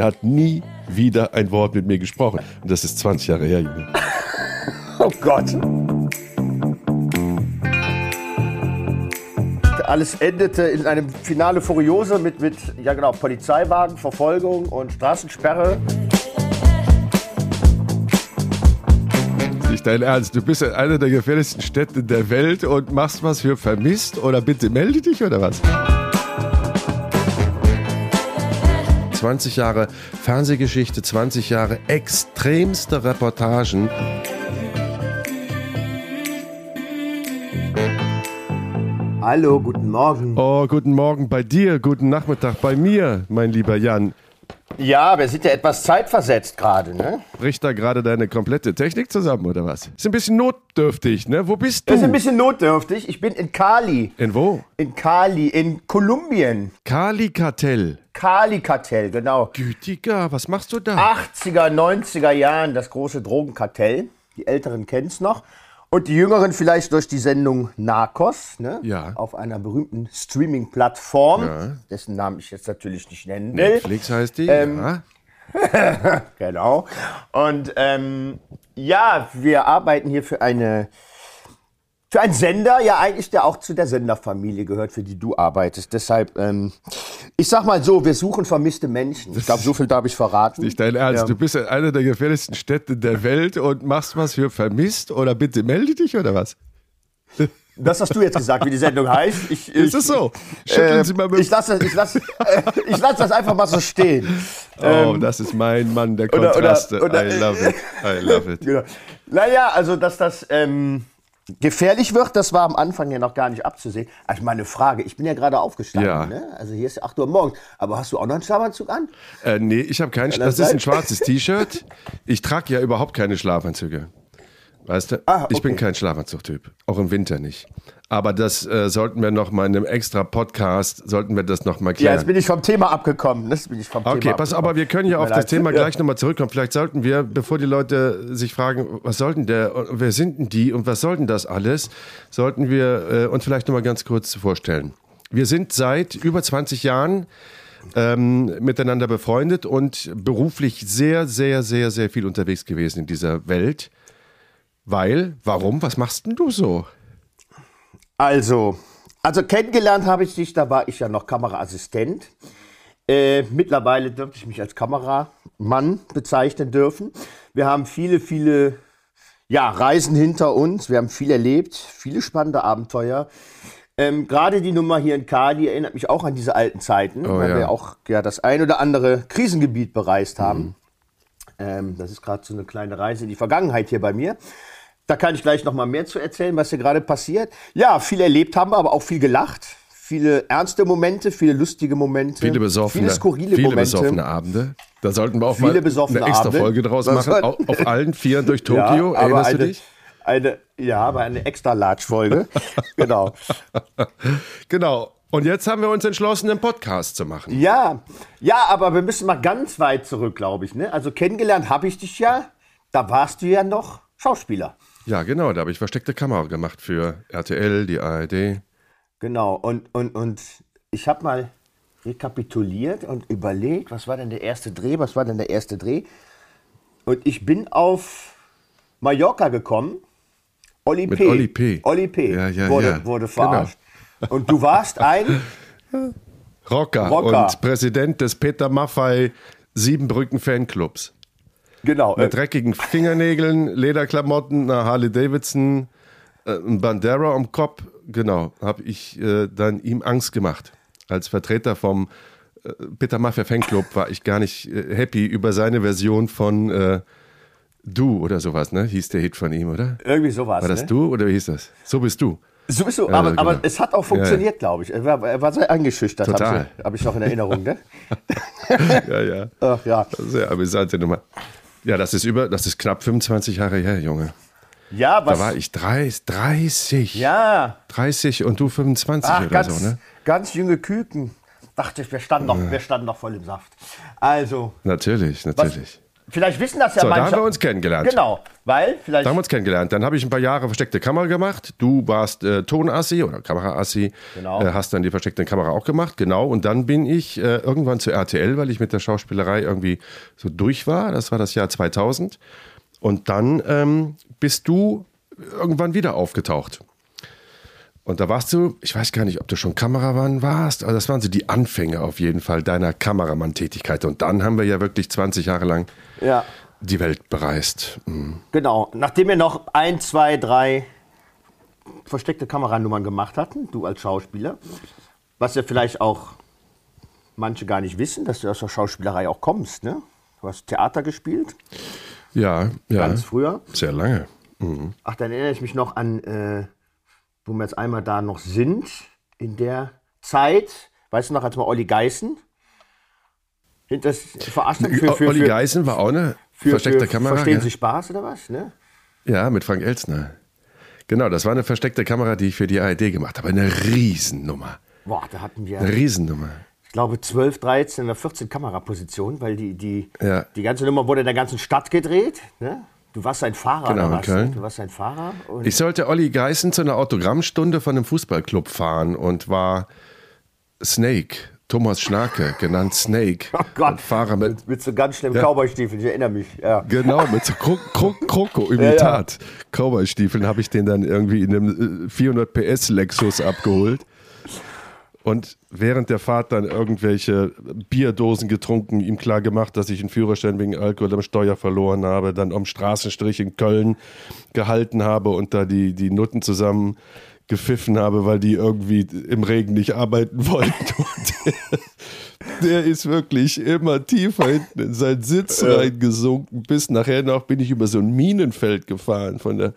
der hat nie wieder ein Wort mit mir gesprochen. Und das ist 20 Jahre her, Junge. Oh Gott. Alles endete in einem Finale Furiose mit, mit ja genau, Polizeiwagen, Verfolgung und Straßensperre. Nicht dein Ernst, du bist in einer der gefährlichsten Städte der Welt und machst was für vermisst oder bitte melde dich oder was? 20 Jahre Fernsehgeschichte, 20 Jahre extremste Reportagen. Hallo, guten Morgen. Oh, guten Morgen bei dir, guten Nachmittag bei mir, mein lieber Jan. Ja, wir sind ja etwas zeitversetzt gerade, ne? Bricht da gerade deine komplette Technik zusammen oder was? Ist ein bisschen notdürftig, ne? Wo bist du? Ist ein bisschen notdürftig. Ich bin in Cali. in wo? In Cali, in Kolumbien. Kali-Kartell. Kali-Kartell, genau. Gütiger, was machst du da? 80er, 90er Jahren das große Drogenkartell. Die Älteren kennen es noch. Und die Jüngeren vielleicht durch die Sendung Narcos, ne? Ja. Auf einer berühmten Streaming-Plattform, Ja. dessen Namen ich jetzt natürlich nicht nennen will. Netflix heißt die. Ähm, ja. Genau. Und ähm, ja, wir arbeiten hier für eine für einen Sender, ja eigentlich der auch zu der Senderfamilie gehört, für die du arbeitest. Deshalb, ähm, ich sag mal so, wir suchen vermisste Menschen. Ich glaube, so viel darf ich verraten. Nicht dein Ernst, Ja. du bist in einer der gefährlichsten Städte der Welt und machst was für vermisst oder bitte melde dich oder was? Das hast du jetzt gesagt, wie die Sendung heißt. Ich, ich, Ist es so? Schütteln Äh, Sie mal mit ich lasse ich lass, äh, ich lass das einfach mal so stehen. Oh, das ist mein Mann der oder- oder- Kontraste. oder- I love it. I love it. Genau. Naja, also dass das ähm, gefährlich wird, das war am Anfang ja noch gar nicht abzusehen. Also meine Frage, ich bin ja gerade aufgestanden, Ja. ne? also hier ist 8 Uhr morgens, aber hast du auch noch einen Schlafanzug an? Äh, nee, ich habe keinen. das Das ist ein schwarzes T-Shirt. Ich trage ja überhaupt keine Schlafanzüge. Weißt du? Ah, Ich bin okay. kein Schlafanzugtyp. Auch im Winter nicht. Aber das äh, sollten wir noch mal in einem extra Podcast, sollten wir das noch mal Ja, klären. jetzt bin ich vom Thema abgekommen. Jetzt bin ich vom Okay, Thema pass, aber wir können ja auf das leid. Thema Ja. gleich nochmal zurückkommen. Vielleicht sollten wir, bevor die Leute sich fragen, was sollten der, wer sind denn die und was sollten das alles, sollten wir äh, uns vielleicht nochmal ganz kurz vorstellen. Wir sind seit über 20 Jahren ähm, miteinander befreundet und beruflich sehr, sehr, sehr, sehr viel unterwegs gewesen in dieser Welt. Weil, warum? Was machst denn du so? Also, also kennengelernt habe ich dich, da war ich ja noch Kameraassistent. Äh, mittlerweile dürfte ich mich als Kameramann bezeichnen dürfen. Wir haben viele, viele ja, Reisen hinter uns. Wir haben viel erlebt, viele spannende Abenteuer. Ähm, Gerade die Nummer hier in Kali erinnert mich auch an diese alten Zeiten, weil ja. wir auch ja, das ein oder andere Krisengebiet bereist haben. Ähm, das ist gerade so eine kleine Reise in die Vergangenheit hier bei mir. Da kann ich gleich noch mal mehr zu erzählen, was hier gerade passiert. Ja, viel erlebt haben wir, aber auch viel gelacht. Viele ernste Momente, viele lustige Momente. Viele besoffene, Viele skurrile viele Momente. besoffene Abende. Da sollten wir auch Viele mal eine extra Abende. Folge draus Das machen. Auf, auf allen Vieren durch Ja, Tokio. aber Erinnerst eine, du dich? Eine, ja, aber eine extra Large-Folge. genau. Genau. Und jetzt haben wir uns entschlossen, einen Podcast zu machen. Ja, ja, aber wir müssen mal ganz weit zurück, glaube ich. Ne? Also kennengelernt habe ich dich ja. Da warst du ja noch Schauspieler. Ja, genau. Da habe ich versteckte Kamera gemacht für RTL, die ARD. Genau. Und, und, und ich habe mal rekapituliert und überlegt, was war denn der erste Dreh? Was war denn der erste Dreh? Und ich bin auf Mallorca gekommen. Oli Mit P. Oli P. Oli P. Ja, ja, wurde, ja. Genau. wurde verarscht. Und du warst ein. Rocker, Rocker. und Präsident des Peter Maffei Siebenbrücken Fanclubs. Genau. Mit dreckigen Fingernägeln, Lederklamotten, einer Harley Davidson, äh, ein Bandera am Kopf. Genau, habe ich äh, dann ihm Angst gemacht. Als Vertreter vom äh, Peter Maffei Fanclub war ich gar nicht äh, happy über seine Version von äh, Du oder sowas, ne? Hieß der Hit von ihm, oder? Irgendwie sowas. War das ne? du oder wie hieß das? So bist du. So bist du, aber, genau. aber es hat auch funktioniert, glaube ich. Er war, er war sehr eingeschüchtert, habe ich, hab ich noch in Erinnerung. Ne? Ja, ja. Ach ja. Sehr amüsante Nummer. Ja, das ist über, das ist knapp 25 Jahre her, Junge. Ja, was? Da war ich 30, 30. ja, 30 und du 25 Ach, oder ganz, so, ne? ganz junge Küken. Dachte ich, wir standen, noch, wir standen noch voll im Saft. Also, Natürlich, natürlich. Vielleicht wissen das ja So, da manche. haben wir uns kennengelernt. Genau, weil vielleicht. Da haben wir uns kennengelernt. Dann habe ich ein paar Jahre versteckte Kamera gemacht. Du warst äh, Tonassi oder Kameraassi. Genau. Äh, hast dann die versteckte Kamera auch gemacht. Genau. Und dann bin ich äh, irgendwann zu RTL, weil ich mit der Schauspielerei irgendwie so durch war. Das war das Jahr 2000. Und dann ähm, bist du irgendwann wieder aufgetaucht. Und da warst du, ich weiß gar nicht, ob du schon Kameramann warst, aber das waren so die Anfänge auf jeden Fall deiner Kameramann-Tätigkeit. Und dann haben wir ja wirklich 20 Jahre lang ja, die Welt bereist. Mhm. genau. Nachdem wir noch ein, zwei, drei versteckte Kameranummern gemacht hatten, du als Schauspieler, was ja vielleicht auch manche gar nicht wissen, dass du aus der Schauspielerei auch kommst, ne? Du hast Theater gespielt, Ja, ja. ganz früher. Sehr lange. Ach, dann erinnere ich mich noch an, äh, wo wir jetzt einmal da noch sind, in der Zeit, weißt du noch, als wir Olli Geißen hinter das verarscht haben, für, für, Olli Geißen war auch eine für, versteckte für Kamera. Verstehen ja. Sie Spaß oder was, ne? ja, mit Frank Elstner. Genau, das war eine versteckte Kamera, die ich für die ARD gemacht habe. Eine Riesennummer. Boah, da hatten wir, Eine Riesennummer. ich glaube, 12, 13 oder 14 Kamerapositionen, weil die, die, Ja. die ganze Nummer wurde in der ganzen Stadt gedreht, ne? Du warst ein Fahrer, Genau, in? Köln. Du warst ein Fahrer. Ich sollte Olli Geißen zu einer Autogrammstunde von einem Fußballclub fahren und war Snake, Thomas Schnarke, genannt Snake. oh Gott, Fahrer mit, mit so ganz schlimmen Cowboystiefeln, ich erinnere mich. Ja. Genau, mit so Kro Kro Kroko-Imitat. Cowboy-Stiefeln habe ich den dann irgendwie in einem äh, 400 PS Lexus abgeholt. Und während der Fahrt dann irgendwelche Bierdosen getrunken, ihm klar gemacht, dass ich einen Führerschein wegen Alkohol am Steuer verloren habe, dann am Straßenstrich in Köln gehalten habe und da die, die Nutten zusammen gepfiffen habe, weil die irgendwie im Regen nicht arbeiten wollten. Und der ist wirklich immer tiefer hinten in seinen Sitz reingesunken. Bis nachher noch bin ich über so ein Minenfeld gefahren von der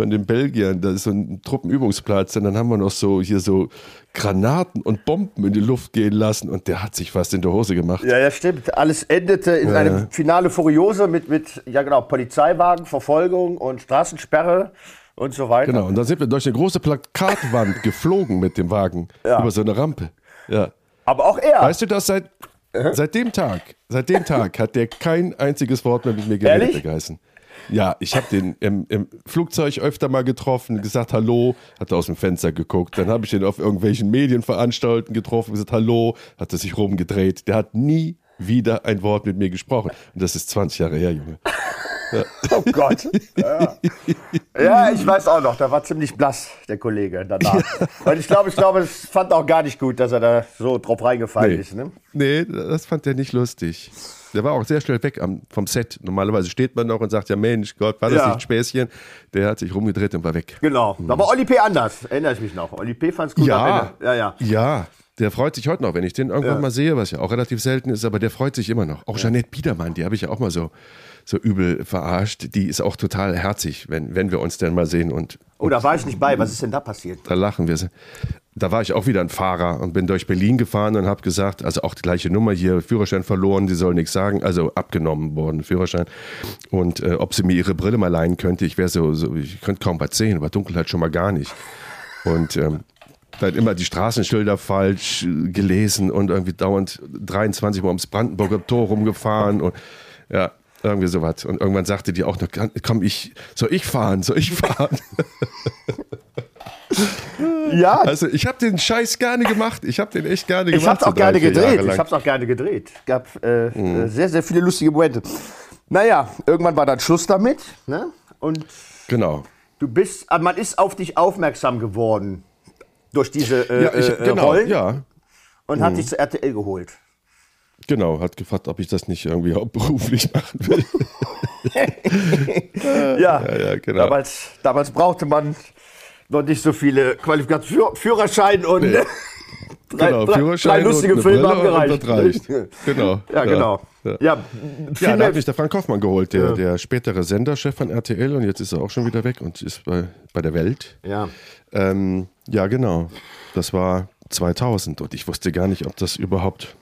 von den Belgiern. Da ist so ein Truppenübungsplatz. Und dann haben wir noch so hier so Granaten und Bomben in die Luft gehen lassen. Und der hat sich fast in der Hose gemacht. Ja, ja, stimmt. Alles endete in einem Finale Furiose mit, mit, ja genau, Polizeiwagen, Verfolgung und Straßensperre und so weiter. Genau. Und dann sind wir durch eine große Plakatwand geflogen mit dem Wagen über so eine Rampe. Ja. Aber auch er. Weißt du das seit, seit dem Tag? Seit dem Tag hat der kein einziges Wort mehr mit mir geredet, der Geißen. Ja, ich habe den im, im Flugzeug öfter mal getroffen, gesagt Hallo, hat er aus dem Fenster geguckt. Dann habe ich den auf irgendwelchen Medienanstalten getroffen, gesagt Hallo, hat er sich rumgedreht. Der hat nie wieder ein Wort mit mir gesprochen. Und das ist 20 Jahre her, Junge. Oh Gott. Ja. ja, ich weiß auch noch, da war ziemlich blass, der Kollege danach. Und ich glaube, ich glaube, es fand auch gar nicht gut, dass er da so drauf reingefallen Nee. ist. Ne? Nee, das fand er nicht lustig. Der war auch sehr schnell weg am, vom Set. Normalerweise steht man noch und sagt, ja Mensch, Gott, war das Ja. nicht ein Späßchen? Der hat sich rumgedreht und war weg. Genau. Da war Oli P. anders, erinnere ich mich noch. Oli P. fand es gut Ja. Ja, ja. ja. Der freut sich heute noch, wenn ich den irgendwann Ja. mal sehe, was ja auch relativ selten ist, aber der freut sich immer noch. Auch Jeanette Biedermann, die habe ich ja auch mal so, so übel verarscht. Die ist auch total herzig, wenn, wenn wir uns denn mal sehen und, Oh, da war ich nicht bei. Was ist denn da passiert? da lachen wir. Da war ich auch wieder ein Fahrer und bin durch Berlin gefahren und habe gesagt, also auch die gleiche Nummer hier, Führerschein verloren, die soll nichts sagen, also abgenommen worden, Führerschein. Und äh, ob sie mir ihre Brille mal leihen könnte, ich wäre so, so, ich könnte kaum was sehen, aber Dunkelheit schon mal gar nicht. Und ähm, dann immer die Straßenschilder falsch äh, gelesen und irgendwie dauernd 23 Mal ums Brandenburger Tor rumgefahren und ja, irgendwie sowas. Und irgendwann sagte die auch noch, komm, ich, soll ich fahren, soll ich fahren? Ja, Also ich habe den Scheiß gerne gemacht. Ich habe den echt gerne gemacht. ich hab's so auch gerne vier Jahre gedreht. Ich hab's auch gerne gedreht. Gab äh, äh, sehr, sehr viele lustige Momente. Naja, irgendwann war dann Schluss damit. Ne? Und Genau. du bist, aber man ist auf dich aufmerksam geworden durch diese äh, Ja, ich, äh, genau, Rollen ja, und hat dich zu RTL geholt. genau. Hat gefragt, ob ich das nicht irgendwie hauptberuflich machen will. Ja, Ja, ja, genau. damals, damals brauchte man noch nicht so viele Qualifikationen. Führ Führerschein und drei, genau, drei, Führerschein drei lustige und Filme haben gereicht. Reicht. Genau. Ja, genau. Ja, Ja, ja da hat mich der Frank Hoffmann geholt, der, der spätere Senderchef von RTL und jetzt ist er auch schon wieder weg und ist bei, bei der Welt. ja. Ähm, ja, genau. Das war 2000 und ich wusste gar nicht, ob das überhaupt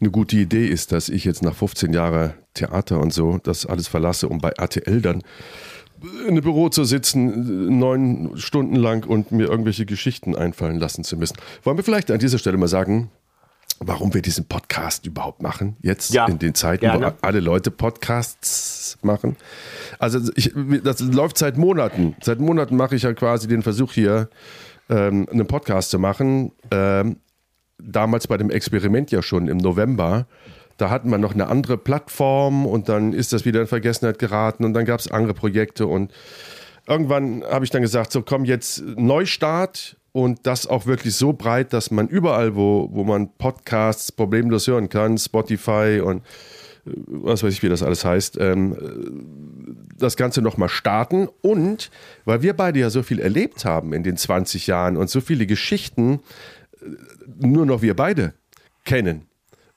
eine gute Idee ist, dass ich jetzt nach 15 Jahren Theater und so das alles verlasse, um bei RTL dann in einem Büro zu sitzen, neun Stunden lang und mir irgendwelche Geschichten einfallen lassen zu müssen. Wollen wir vielleicht an dieser Stelle mal sagen, warum wir diesen Podcast überhaupt machen, jetzt Ja, in den Zeiten, gerne. wo alle Leute Podcasts machen. Also ich, das läuft seit Monaten. Seit Monaten mache ich ja quasi den Versuch hier, ähm, einen Podcast zu machen. Ähm, damals bei dem Experiment ja schon im November. Da hatten wir noch eine andere Plattform und dann ist das wieder in Vergessenheit geraten und dann gab es andere Projekte und irgendwann habe ich dann gesagt, so komm jetzt Neustart und das auch wirklich so breit, dass man überall, wo, wo man Podcasts problemlos hören kann, Spotify und äh, was weiß ich, wie das alles heißt, ähm, äh, das Ganze nochmal starten. Und weil wir beide ja so viel erlebt haben in den 20 Jahren und so viele Geschichten äh, nur noch wir beide kennen.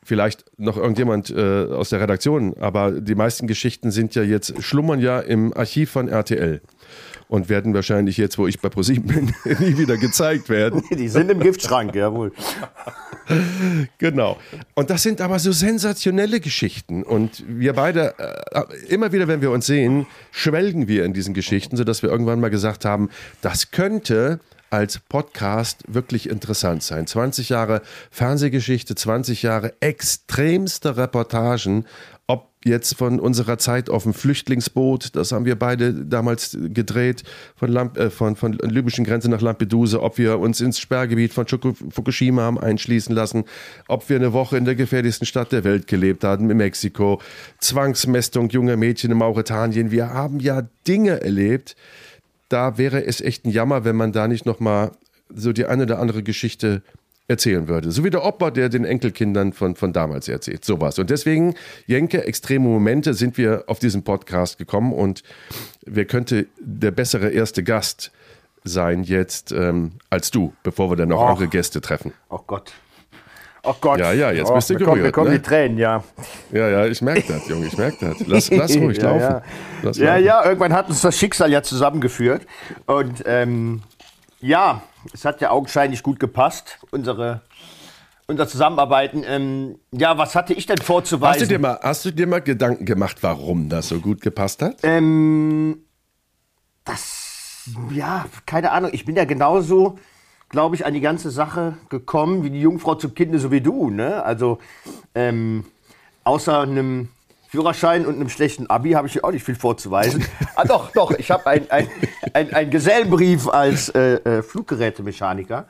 Vielleicht noch irgendjemand äh, aus der Redaktion, aber die meisten Geschichten sind ja jetzt, schlummern ja im Archiv von RTL und werden wahrscheinlich jetzt, wo ich bei ProSieben bin, nie wieder gezeigt werden. Die sind im Giftschrank, jawohl. Genau. Und das sind aber so sensationelle Geschichten. Und wir beide, äh, immer wieder, wenn wir uns sehen, schwelgen wir in diesen Geschichten, sodass wir irgendwann mal gesagt haben, das könnte als Podcast wirklich interessant sein. 20 Jahre Fernsehgeschichte, 20 Jahre extremste Reportagen, ob jetzt von unserer Zeit auf dem Flüchtlingsboot, das haben wir beide damals gedreht, von, Lamp äh, von, von libyschen Grenze nach Lampedusa, ob wir uns ins Sperrgebiet von Fuku- Fukushima haben einschließen lassen, ob wir eine Woche in der gefährlichsten Stadt der Welt gelebt haben, in Mexiko, Zwangsmästung junger Mädchen in Mauretanien. Wir haben ja Dinge erlebt, da wäre es echt ein Jammer, wenn man da nicht nochmal so die eine oder andere Geschichte erzählen würde. So wie der Opa, der den Enkelkindern von, von damals erzählt. Sowas. Und deswegen, Jenke, extreme Momente sind wir auf diesen Podcast gekommen und wer könnte der bessere erste Gast sein jetzt ähm, als du, bevor wir dann noch Och. andere Gäste treffen. Oh Gott. Oh Gott. Ja, ja, jetzt oh, bist du mir kommen, mir gerührt, kommen ne? die Tränen, ja. Ja, ja, ich merke das, Junge, ich merke das. Lass, lass ruhig ja, laufen. Ja. Lass ja, laufen. ja, irgendwann hat uns das Schicksal ja zusammengeführt. Und ähm, ja, es hat ja augenscheinlich gut gepasst, unsere, unser Zusammenarbeiten. Ähm, ja, was hatte ich denn vorzuweisen? Hast du, dir mal, hast du dir mal Gedanken gemacht, warum das so gut gepasst hat? Ähm, das, ja, keine Ahnung. Ich bin ja genauso, glaube ich, an die ganze Sache gekommen wie die Jungfrau zum Kinde, so wie du. Ne? Also, ähm, außer einem Führerschein und einem schlechten Abi habe ich hier auch nicht viel vorzuweisen. ah, doch, doch. Ich habe einen ein, ein, ein Gesellenbrief als äh, äh, Fluggerätemechaniker.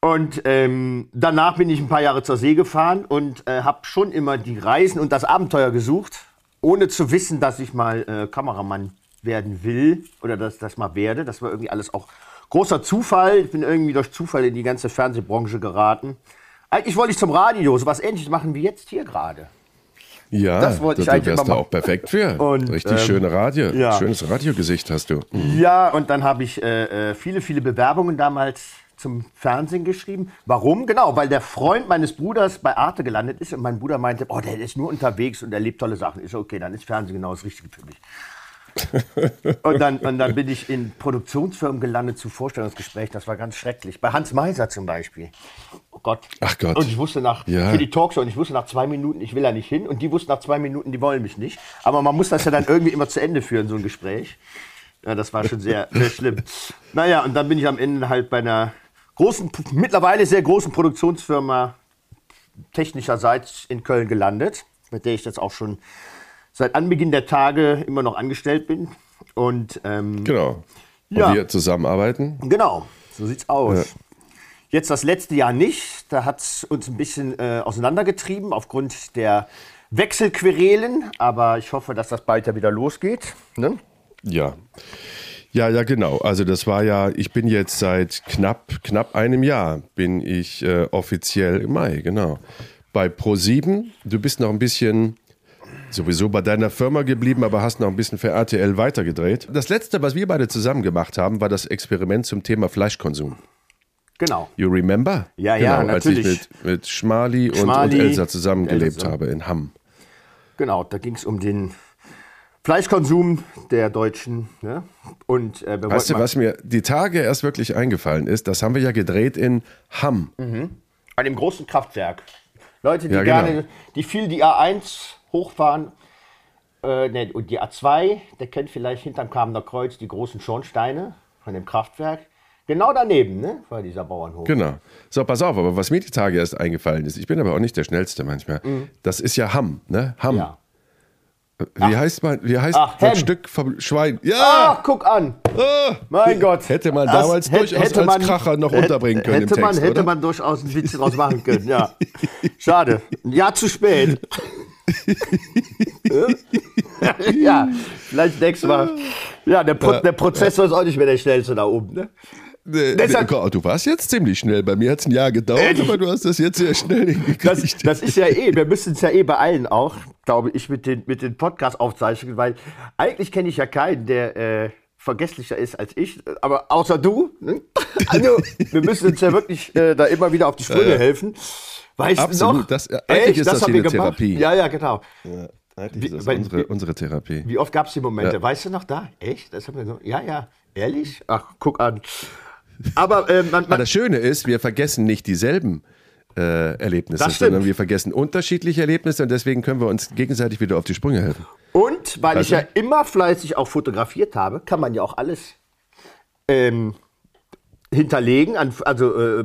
Und ähm, danach bin ich ein paar Jahre zur See gefahren und äh, habe schon immer die Reisen und das Abenteuer gesucht, ohne zu wissen, dass ich mal äh, Kameramann werden will oder dass das mal werde. Das war irgendwie alles auch großer Zufall. Ich bin irgendwie durch Zufall in die ganze Fernsehbranche geraten. Eigentlich wollte ich zum Radio so was ähnliches machen wie jetzt hier gerade. Ja, Das wollte ich da eigentlich wärst du auch perfekt für. Und, Richtig ähm, schöne Radio. ja. Schönes Radiogesicht hast du. Ja, und dann habe ich äh, äh, viele, viele Bewerbungen damals zum Fernsehen geschrieben. Warum? Genau, weil der Freund meines Bruders bei Arte gelandet ist und mein Bruder meinte, oh, der ist nur unterwegs und erlebt tolle Sachen. Ich so, okay, dann ist Fernsehen genau das Richtige für mich. und, dann, und dann bin ich in Produktionsfirmen gelandet zu Vorstellungsgesprächen. Das war ganz schrecklich. Bei Hans Meiser zum Beispiel. Oh Gott. Ach Gott. Und ich wusste nach, Ja. für die Talkshow, und ich wusste nach zwei Minuten, ich will da nicht hin. Und die wussten nach zwei Minuten, die wollen mich nicht. Aber man muss das ja dann irgendwie immer zu Ende führen, so ein Gespräch. Ja, das war schon sehr, sehr schlimm. Naja, und dann bin ich am Ende halt bei einer großen, mittlerweile sehr großen Produktionsfirma technischerseits in Köln gelandet, mit der ich jetzt auch schon seit Anbeginn der Tage immer noch angestellt bin. Und ähm, Genau. Und Ja. wir zusammenarbeiten. Genau, so sieht's aus. Jetzt das letzte Jahr nicht. Da hat es uns ein bisschen äh, auseinandergetrieben aufgrund der Wechselquerelen. Aber ich hoffe, dass das bald ja wieder losgeht. Ne? Ja. Ja, ja, genau. Also das war ja, ich bin jetzt seit knapp, knapp einem Jahr, bin ich äh, offiziell im Mai, genau. Bei Pro7, du bist noch ein bisschen sowieso bei deiner Firma geblieben, aber hast noch ein bisschen für RTL weitergedreht. Das letzte, was wir beide zusammen gemacht haben, war das Experiment zum Thema Fleischkonsum. Genau. You remember? Ja, ja, genau, Als natürlich. ich mit, mit Schmali und, Schmali, und Elsa zusammengelebt Elsa. habe in Hamm. Genau, da ging es um den Fleischkonsum der Deutschen. Ne? Und äh, Weißt du, was mir die Tage erst wirklich eingefallen ist? Das haben wir ja gedreht in Hamm. An dem großen Kraftwerk. Leute, die Ja, genau. gerne, die viel die A1 hochfahren, äh, ne, und die A2, der kennt vielleicht hinterm Kamener Kreuz die großen Schornsteine von dem Kraftwerk. Genau daneben, ne? War dieser Bauernhof. Genau. So, pass auf, aber was mir die Tage erst eingefallen ist, ich bin aber auch nicht der Schnellste manchmal, das ist ja Hamm, ne? Hamm. Mhm. Ja. Wie heißt man, wie heißt Ach, ein. Stück vom Schwein? Ach, Ja! guck an. Ah! Mein Gott. Hätte man Das damals hätte- durchaus hätte als Kracher noch unterbringen können Hätte im man, Text, hätte oder? man durchaus ein Witz draus machen können, ja. Schade. Ein Jahr zu spät. ja, vielleicht nächstes Mal. Ja, der, Pro der Prozessor ist auch nicht mehr der schnellste da oben. Ne? Nee, Deshalb- nee, du warst jetzt ziemlich schnell. Bei mir hat es ein Jahr gedauert, aber du hast das jetzt sehr schnell Das, hingekriegt. das ist ja eh, wir müssen es ja eh beeilen auch, glaube ich, mit den, mit den Podcast-Aufzeichnungen, weil eigentlich kenne ich ja keinen, der äh, vergesslicher ist als ich, aber außer du. Ne? Also, wir müssen uns ja wirklich äh, da immer wieder auf die Sprünge helfen. Weißt du Absolut, noch? das- eigentlich ist das wie wir eine gemacht? Therapie. Ja, ja, genau. Ja, eigentlich ist das weil- unsere, unsere Therapie. Wie oft gab es die Momente? Weißt du noch da? Echt? Das haben wir so. Ja, ja. Ehrlich? Ach, guck an. Aber äh, man, Aber man, das Schöne ist, wir vergessen nicht dieselben äh, Erlebnisse, Das sondern wir vergessen unterschiedliche Erlebnisse und deswegen können wir uns gegenseitig wieder auf die Sprünge helfen. Und weil ich Also- ja immer fleißig auch fotografiert habe, kann man ja auch alles ähm, hinterlegen, an, also äh,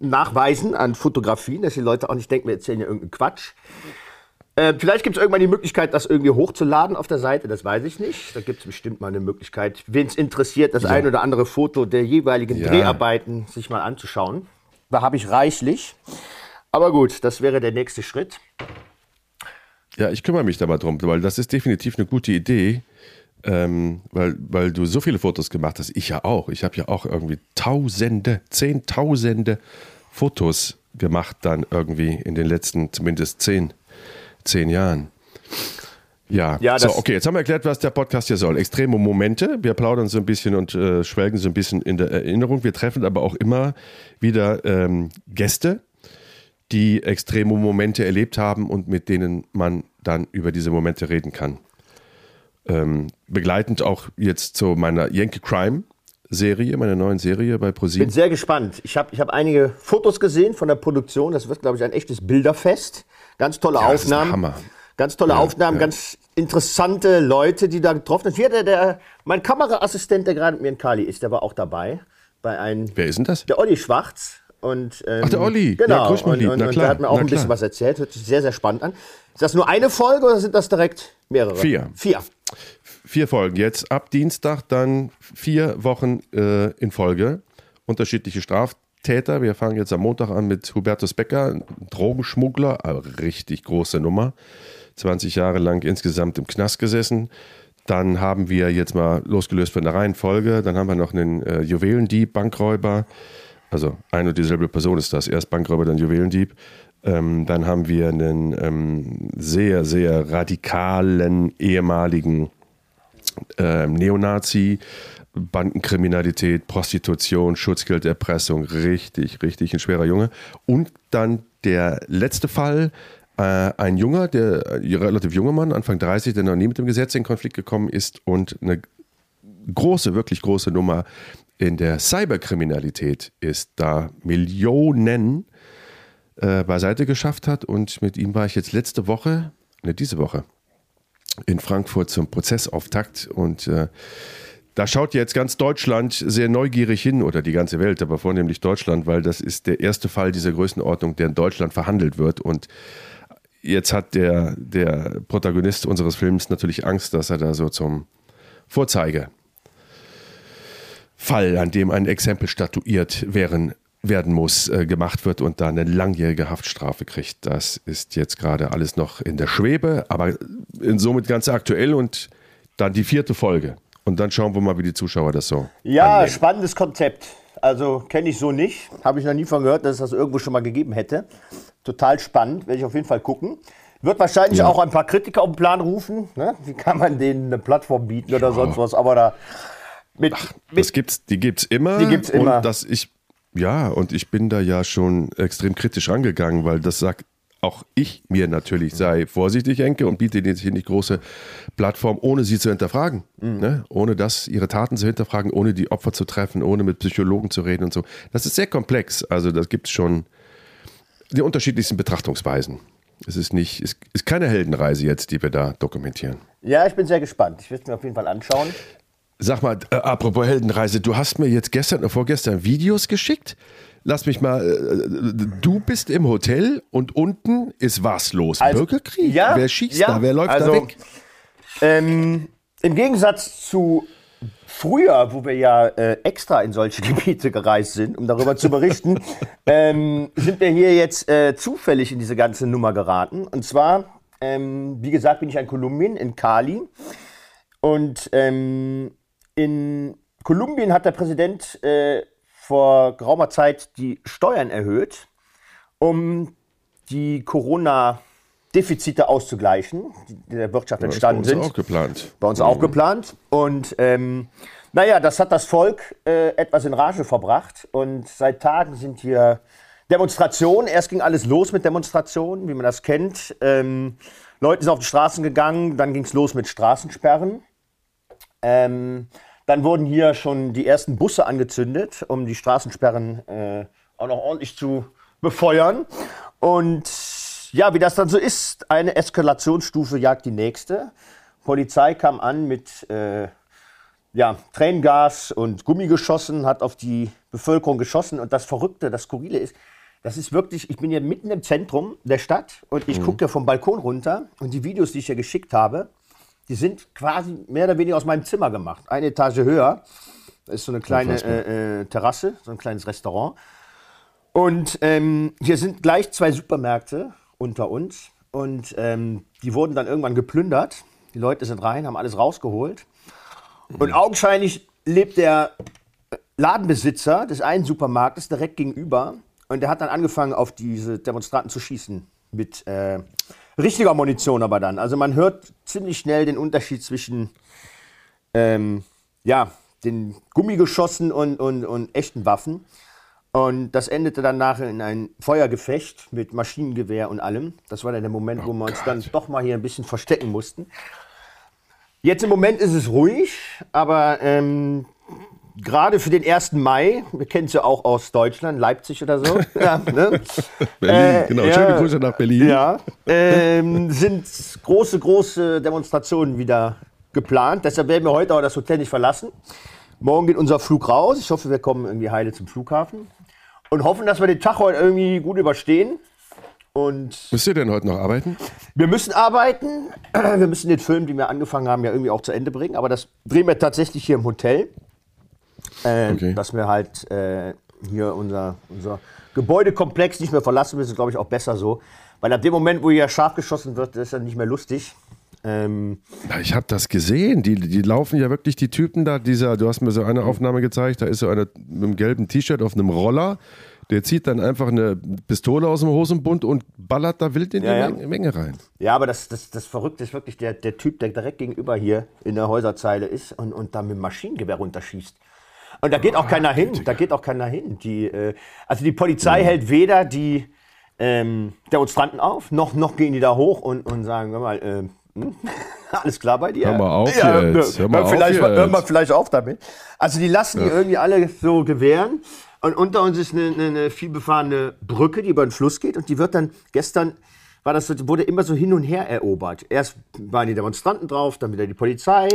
nachweisen an Fotografien, dass die Leute auch nicht denken, wir erzählen ja irgendeinen Quatsch. Äh, vielleicht gibt es irgendwann die Möglichkeit, das irgendwie hochzuladen auf der Seite, das weiß ich nicht. Da gibt es bestimmt mal eine Möglichkeit, wen es interessiert, das ein oder andere Foto der jeweiligen Ja. Dreharbeiten sich mal anzuschauen. Da habe ich reichlich. Aber gut, das wäre der nächste Schritt. Ja, ich kümmere mich da mal drum, weil das ist definitiv eine gute Idee, ähm, weil, weil du so viele Fotos gemacht hast. Ich ja auch. Ich habe ja auch irgendwie Tausende, Zehntausende Fotos gemacht dann irgendwie in den letzten zumindest zehn, zehn Jahren. Ja, Ja, so, okay, jetzt haben wir erklärt, was der Podcast hier soll. Extreme Momente. Wir plaudern so ein bisschen und äh, schwelgen so ein bisschen in der Erinnerung. Wir treffen aber auch immer wieder ähm, Gäste, die extreme Momente erlebt haben und mit denen man dann über diese Momente reden kann. Ähm, begleitend auch jetzt zu meiner Yankee Crime Serie, meiner neuen Serie bei bin ProSieben. sehr gespannt. Ich habe ich hab einige Fotos gesehen von der Produktion. Das wird, glaube ich, ein echtes Bilderfest. Ganz tolle Ja, das ist ein Aufnahmen. Hammer. Ganz tolle Aufnahmen, ganz interessante Leute, die da getroffen sind. Hier, der, der, mein Kameraassistent, der gerade mit mir in Kali ist, der war auch dabei. Bei einem, Wer ist denn das? der Olli Schwarz. Und, ähm, Ach, der Olli. Ja, Genau. grüß mal, und, lieb. und, Na klar, der hat mir auch na ein bisschen klar. was erzählt. Hört sich sehr, sehr spannend an. Ist das nur eine Folge oder sind das direkt mehrere? Vier. Vier. Vier Folgen. Jetzt ab Dienstag dann vier Wochen äh, in Folge. Unterschiedliche Straftäter. Wir fangen jetzt am Montag an mit Hubertus Becker, Drogenschmuggler, aber richtig große Nummer. 20 Jahre lang insgesamt im Knast gesessen. Dann haben wir jetzt mal losgelöst von der Reihenfolge. Dann haben wir noch einen äh, Juwelendieb, Bankräuber. Also eine und dieselbe Person ist das. Erst Bankräuber, dann Juwelendieb. Ähm, dann haben wir einen ähm, sehr, sehr radikalen ehemaligen ähm, Neonazi, Bandenkriminalität, Prostitution, Schutzgelderpressung, richtig, richtig ein schwerer Junge. Und dann der letzte Fall, äh, ein Junger, der ein relativ junger Mann, Anfang 30, der noch nie mit dem Gesetz in Konflikt gekommen ist und eine große, wirklich große Nummer in der Cyberkriminalität ist, da Millionen äh, beiseite geschafft hat. Und mit ihm war ich jetzt letzte Woche, ne, diese Woche, in Frankfurt zum Prozessauftakt und äh, da schaut jetzt ganz Deutschland sehr neugierig hin oder die ganze Welt, aber vornehmlich Deutschland, weil das ist der erste Fall dieser Größenordnung, der in Deutschland verhandelt wird und jetzt hat der, der Protagonist unseres Films natürlich Angst, dass er da so zum Vorzeige Fall, an dem ein Exempel statuiert werden, werden muss, äh, gemacht wird und da eine langjährige Haftstrafe kriegt. Das ist jetzt gerade alles noch in der Schwebe, aber in- somit ganz aktuell und dann die vierte Folge. Und dann schauen wir mal, wie die Zuschauer das so. Ja, annehmen. spannendes Konzept. Also kenne ich so nicht. Habe ich noch nie von gehört, dass es das irgendwo schon mal gegeben hätte. Total spannend, werde ich auf jeden Fall gucken. Wird wahrscheinlich auch ein paar Kritiker auf den Plan rufen. Ne? Wie kann man denen eine Plattform bieten oder sonst was? Aber da mit, mit Das gibt's, die gibt's immer. Die gibt's immer. Und dass ich, ja, und ich bin da ja schon extrem kritisch rangegangen, weil das sagt auch ich mir natürlich, sei vorsichtig, Enke, und biete dir hier nicht große Plattform, ohne sie zu hinterfragen. Mhm. Ne? Ohne das, ihre Taten zu hinterfragen, ohne die Opfer zu treffen, ohne mit Psychologen zu reden und so. Das ist sehr komplex. Also das gibt es schon die unterschiedlichsten Betrachtungsweisen. Es ist nicht, es ist keine Heldenreise jetzt, die wir da dokumentieren. ja, ich bin sehr gespannt. Ich werde es mir auf jeden Fall anschauen. Sag mal, äh, apropos Heldenreise, du hast mir jetzt gestern oder vorgestern Videos geschickt. Lass mich mal, äh, du bist im Hotel und unten ist was los? Also, Bürgerkrieg? ja, Wer schießt ja, da? Wer läuft also, da weg? Ähm, Im Gegensatz zu früher, wo wir ja äh, extra in solche Gebiete gereist sind, um darüber zu berichten, ähm, sind wir hier jetzt äh, zufällig in diese ganze Nummer geraten. Und zwar, ähm, wie gesagt, bin ich in Kolumbien, in Cali. Und ähm, in Kolumbien hat der Präsident äh, vor geraumer Zeit die Steuern erhöht, um die Corona-Defizite auszugleichen, die in der Wirtschaft entstanden bei uns sind auch geplant. bei uns auch geplant. Und ähm, naja, das hat das Volk äh, etwas in Rage verbracht. Und seit Tagen sind hier Demonstrationen. Erst ging alles los mit Demonstrationen, wie man das kennt. Ähm, Leute sind auf die Straßen gegangen, dann ging es los mit Straßensperren. Ähm, dann wurden hier schon die ersten Busse angezündet, um die Straßensperren äh, auch noch ordentlich zu befeuern. Und ja, wie das dann so ist, eine Eskalationsstufe jagt die nächste. Polizei kam an mit äh, ja, Tränengas und Gummigeschossen, hat auf die Bevölkerung geschossen. Und das Verrückte, das Skurrile ist, das ist wirklich, ich bin hier mitten im Zentrum der Stadt und ich gucke hier vom Balkon runter und die Videos, die ich hier geschickt habe, die sind quasi mehr oder weniger aus meinem Zimmer gemacht. Eine Etage höher. Ist so eine kleine äh, äh, Terrasse, so ein kleines Restaurant. Und ähm, hier sind gleich zwei Supermärkte unter uns. Und ähm, die wurden dann irgendwann geplündert. Die Leute sind rein, haben alles rausgeholt. Und augenscheinlich lebt der Ladenbesitzer des einen Supermarktes direkt gegenüber. Und der hat dann angefangen, auf diese Demonstranten zu schießen. Mit äh, richtiger Munition aber dann. Also man hört ziemlich schnell den Unterschied zwischen ähm, ja, den Gummigeschossen und, und, und echten Waffen. Und das endete dann nachher in ein Feuergefecht mit Maschinengewehr und allem. Das war dann der Moment, wo wir uns dann doch mal hier ein bisschen verstecken mussten. Jetzt im Moment ist es ruhig, aber ähm, gerade für den 1. Mai, wir kennen es ja auch aus Deutschland, Leipzig oder so, ja, ne? Berlin, genau. ja. Schöne Grüße nach Berlin. ja, ähm, sind große, große Demonstrationen wieder geplant. Deshalb werden wir heute auch das Hotel nicht verlassen. Morgen geht unser Flug raus. Ich hoffe, wir kommen irgendwie heile zum Flughafen. Und hoffen, dass wir den Tag heute irgendwie gut überstehen. Und Müsst ihr denn heute noch arbeiten? wir müssen arbeiten. Wir müssen den Film, den wir angefangen haben, ja irgendwie auch zu Ende bringen. Aber das drehen wir tatsächlich hier im Hotel. Äh, Okay. Dass wir halt äh, hier unser, unser Gebäudekomplex nicht mehr verlassen müssen, glaube ich auch besser so. Weil ab dem Moment, wo hier scharf geschossen wird, ist dann nicht mehr lustig. Ähm, Ja, ich habe das gesehen. Die, die laufen ja wirklich, die Typen da, dieser, du hast mir so eine Aufnahme gezeigt, da ist so einer mit einem gelben T-Shirt auf einem Roller, der zieht dann einfach eine Pistole aus dem Hosenbund und ballert da wild in Ja, ja. die Menge, Menge rein. ja, aber das, das, das Verrückte ist wirklich der, der Typ, der direkt gegenüber hier in der Häuserzeile ist und, und da mit dem Maschinengewehr runterschießt. Und da geht auch keiner hin. Da geht auch keiner hin. Die, äh, also die Polizei hält weder die ähm, Demonstranten auf, noch, noch gehen die da hoch und, und sagen, hör mal, hm? alles klar bei dir? Hör mal auf ja, jetzt, hör mal auf vielleicht, Hör jetzt. mal vielleicht auf damit. Also die lassen die irgendwie alle so gewähren. Und unter uns ist eine, eine, eine vielbefahrene Brücke, die über den Fluss geht. Und die wird dann gestern, war das, wurde immer so hin und her erobert. Erst waren die Demonstranten drauf, dann wieder die Polizei.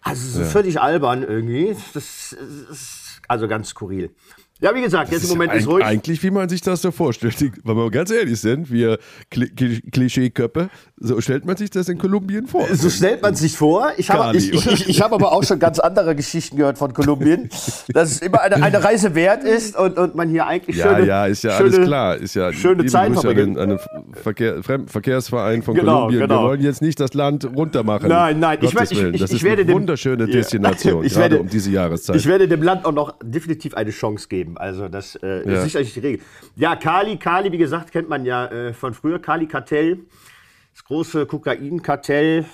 Also so völlig albern irgendwie. Das ist also ganz skurril. Ja, wie gesagt, jetzt im Moment ja ist ruhig. Eigentlich, wie man sich das so vorstellt. Wenn wir ganz ehrlich sind, wir Kli Kli Klischeeköppe, so stellt man sich das in Kolumbien vor. So stellt man sich vor. Ich habe, ich, ich, ich, ich habe aber auch schon ganz andere Geschichten gehört von Kolumbien, dass es immer eine, eine Reise wert ist und, und man hier eigentlich ja, schöne, ja, ist ja schöne, alles klar. Ist ja schöne Zeit Grüße an an den Verkehr, Fremdenverkehrsverein von Genau, Kolumbien. genau. Wir wollen jetzt nicht das Land runtermachen. Nein, nein, ich Gottes ich- Willen. ich- Das ich ist werde eine dem- wunderschöne Ja. Destination, Ich gerade werde- um diese Jahreszeit. Ich werde dem Land auch noch definitiv eine Chance geben. Also das äh, Ja. ist sicherlich die Regel. Ja, Kali, Kali, wie gesagt, kennt man ja äh, von früher. Kali Kartell, das große Kokain-Kartell.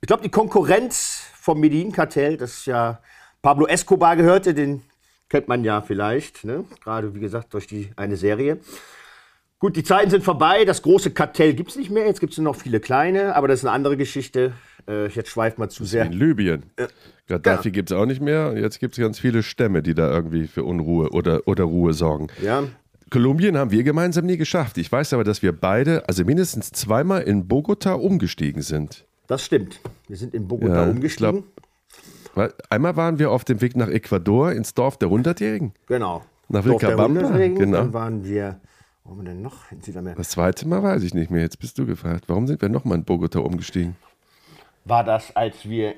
Ich glaube, die Konkurrenz vom Medellin-Kartell, das ja Pablo Escobar gehörte, den kennt man ja vielleicht. Ne? Gerade, wie gesagt, durch die eine Serie. Gut, die Zeiten sind vorbei. Das große Kartell gibt es nicht mehr. Jetzt gibt es nur noch viele kleine, aber das ist eine andere Geschichte. Äh, jetzt schweift man zu sehr. in Libyen. Gaddafi gibt es auch nicht mehr. Jetzt gibt es ganz viele Stämme, die da irgendwie für Unruhe oder, oder Ruhe sorgen. Ja. Kolumbien haben wir gemeinsam nie geschafft. Ich weiß aber, dass wir beide, also mindestens zweimal in Bogota umgestiegen sind. Das stimmt. Wir sind in Bogota Ja, umgestiegen. glaub- Weil Einmal waren wir auf dem Weg nach Ecuador ins Dorf der Hundertjährigen. Genau. Nach Vilcabamba, genau. Dann waren wir, wo waren wir denn noch in Südamerika? Das zweite Mal weiß ich nicht mehr. Jetzt bist du gefragt. Warum sind wir nochmal in Bogota umgestiegen? War das, als wir,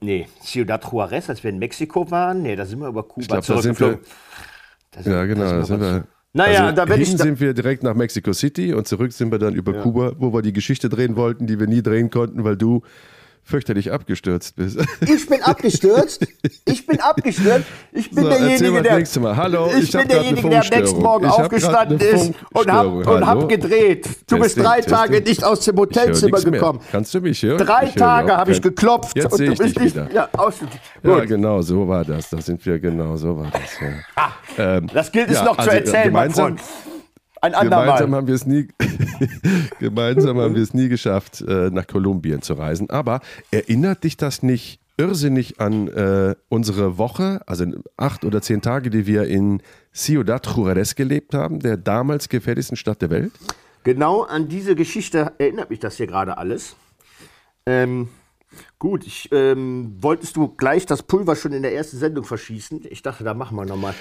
nee, Ciudad Juarez, als wir in Mexiko waren? Nee, da sind wir über Kuba Ich da sind zurückgeflogen. wir. Da sind- Ja, genau. da sind sind wir wir. Naja, also da ich hin da- sind wir direkt nach Mexico City und zurück sind wir dann über Kuba, wo wir die Geschichte drehen wollten, die wir nie drehen konnten, weil du fürchterlich abgestürzt bist. Ich bin abgestürzt. Ich bin abgestürzt. Ich bin So, derjenige, der. nächste Mal. Hallo, ich, ich bin derjenige, der am nächsten. Morgen aufgestanden ist und hab, und hab gedreht. Du bist Testing, drei Tage Testing. nicht aus dem Hotelzimmer nichts mehr. gekommen. Kannst du mich hören? Drei Tage habe ich geklopft Jetzt und du ich bist nicht. wieder. Ja, aus, Ja, genau, so war das. Da sind wir, genau, so war das. Ja. Ähm, Das gilt es ja, noch zu also, erzählen, mein Freund. Ein andermal. Gemeinsam haben wir es nie, gemeinsam haben wir es nie geschafft, äh, nach Kolumbien zu reisen. Aber erinnert dich das nicht irrsinnig an äh, unsere Woche, also acht oder zehn Tage, die wir in Ciudad Juarez gelebt haben, der damals gefährlichsten Stadt der Welt? Genau an diese Geschichte erinnert mich das hier gerade alles. Ähm, gut, ich, ähm, wolltest du gleich das Pulver schon in der ersten Sendung verschießen? Ich dachte, da machen wir nochmal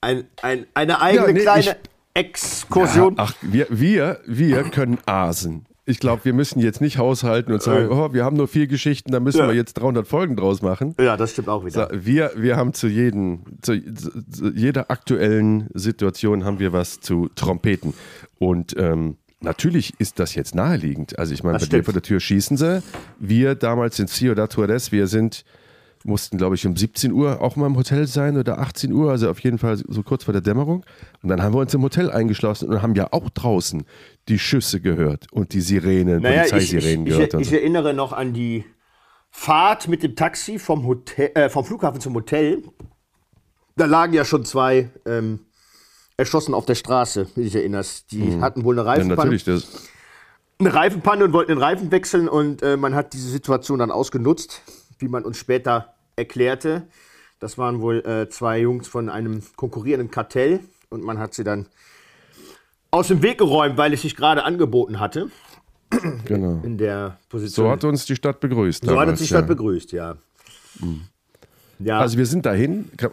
ein, ein, eine eigene Ja, nee, kleine ich- Exkursion. Ach, wir, wir, wir können asen. Ich glaube, wir müssen jetzt nicht haushalten und sagen, oh, wir haben nur vier Geschichten, da müssen Ja. wir jetzt 300 Folgen draus machen. Ja, das stimmt auch wieder. Wir, wir haben zu, jedem, zu, zu jeder aktuellen Situation haben wir was zu trompeten. Und ähm, natürlich ist das jetzt naheliegend. Also ich meine, bei Das dir stimmt. vor der Tür schießen sie. Wir damals in Ciudad Juarez, wir sind, mussten glaube ich um 17 Uhr auch mal im Hotel sein oder 18 Uhr, also auf jeden Fall so kurz vor der Dämmerung. Und dann haben wir uns im Hotel eingeschlossen und haben ja auch draußen die Schüsse gehört und die Sirenen, naja, ich, ich, Polizeisirenen ich, gehört. ich so. erinnere noch an die Fahrt mit dem Taxi vom, Hotel, äh, vom Flughafen zum Hotel. Da lagen ja schon zwei ähm, erschossen auf der Straße, wie du dich erinnerst. Die hatten wohl eine Mhm. Ja, Reifenpanne. natürlich, das, eine Reifenpanne und wollten den Reifen wechseln und äh, man hat diese Situation dann ausgenutzt, wie man uns später erklärte. Das waren wohl äh, zwei Jungs von einem konkurrierenden Kartell und man hat sie dann aus dem Weg geräumt, weil es sich gerade angeboten hatte genau. in der Position. So hat uns die Stadt begrüßt. So hat damals, uns die Stadt ja. begrüßt, ja. Ja, Also wir sind dahin, äh,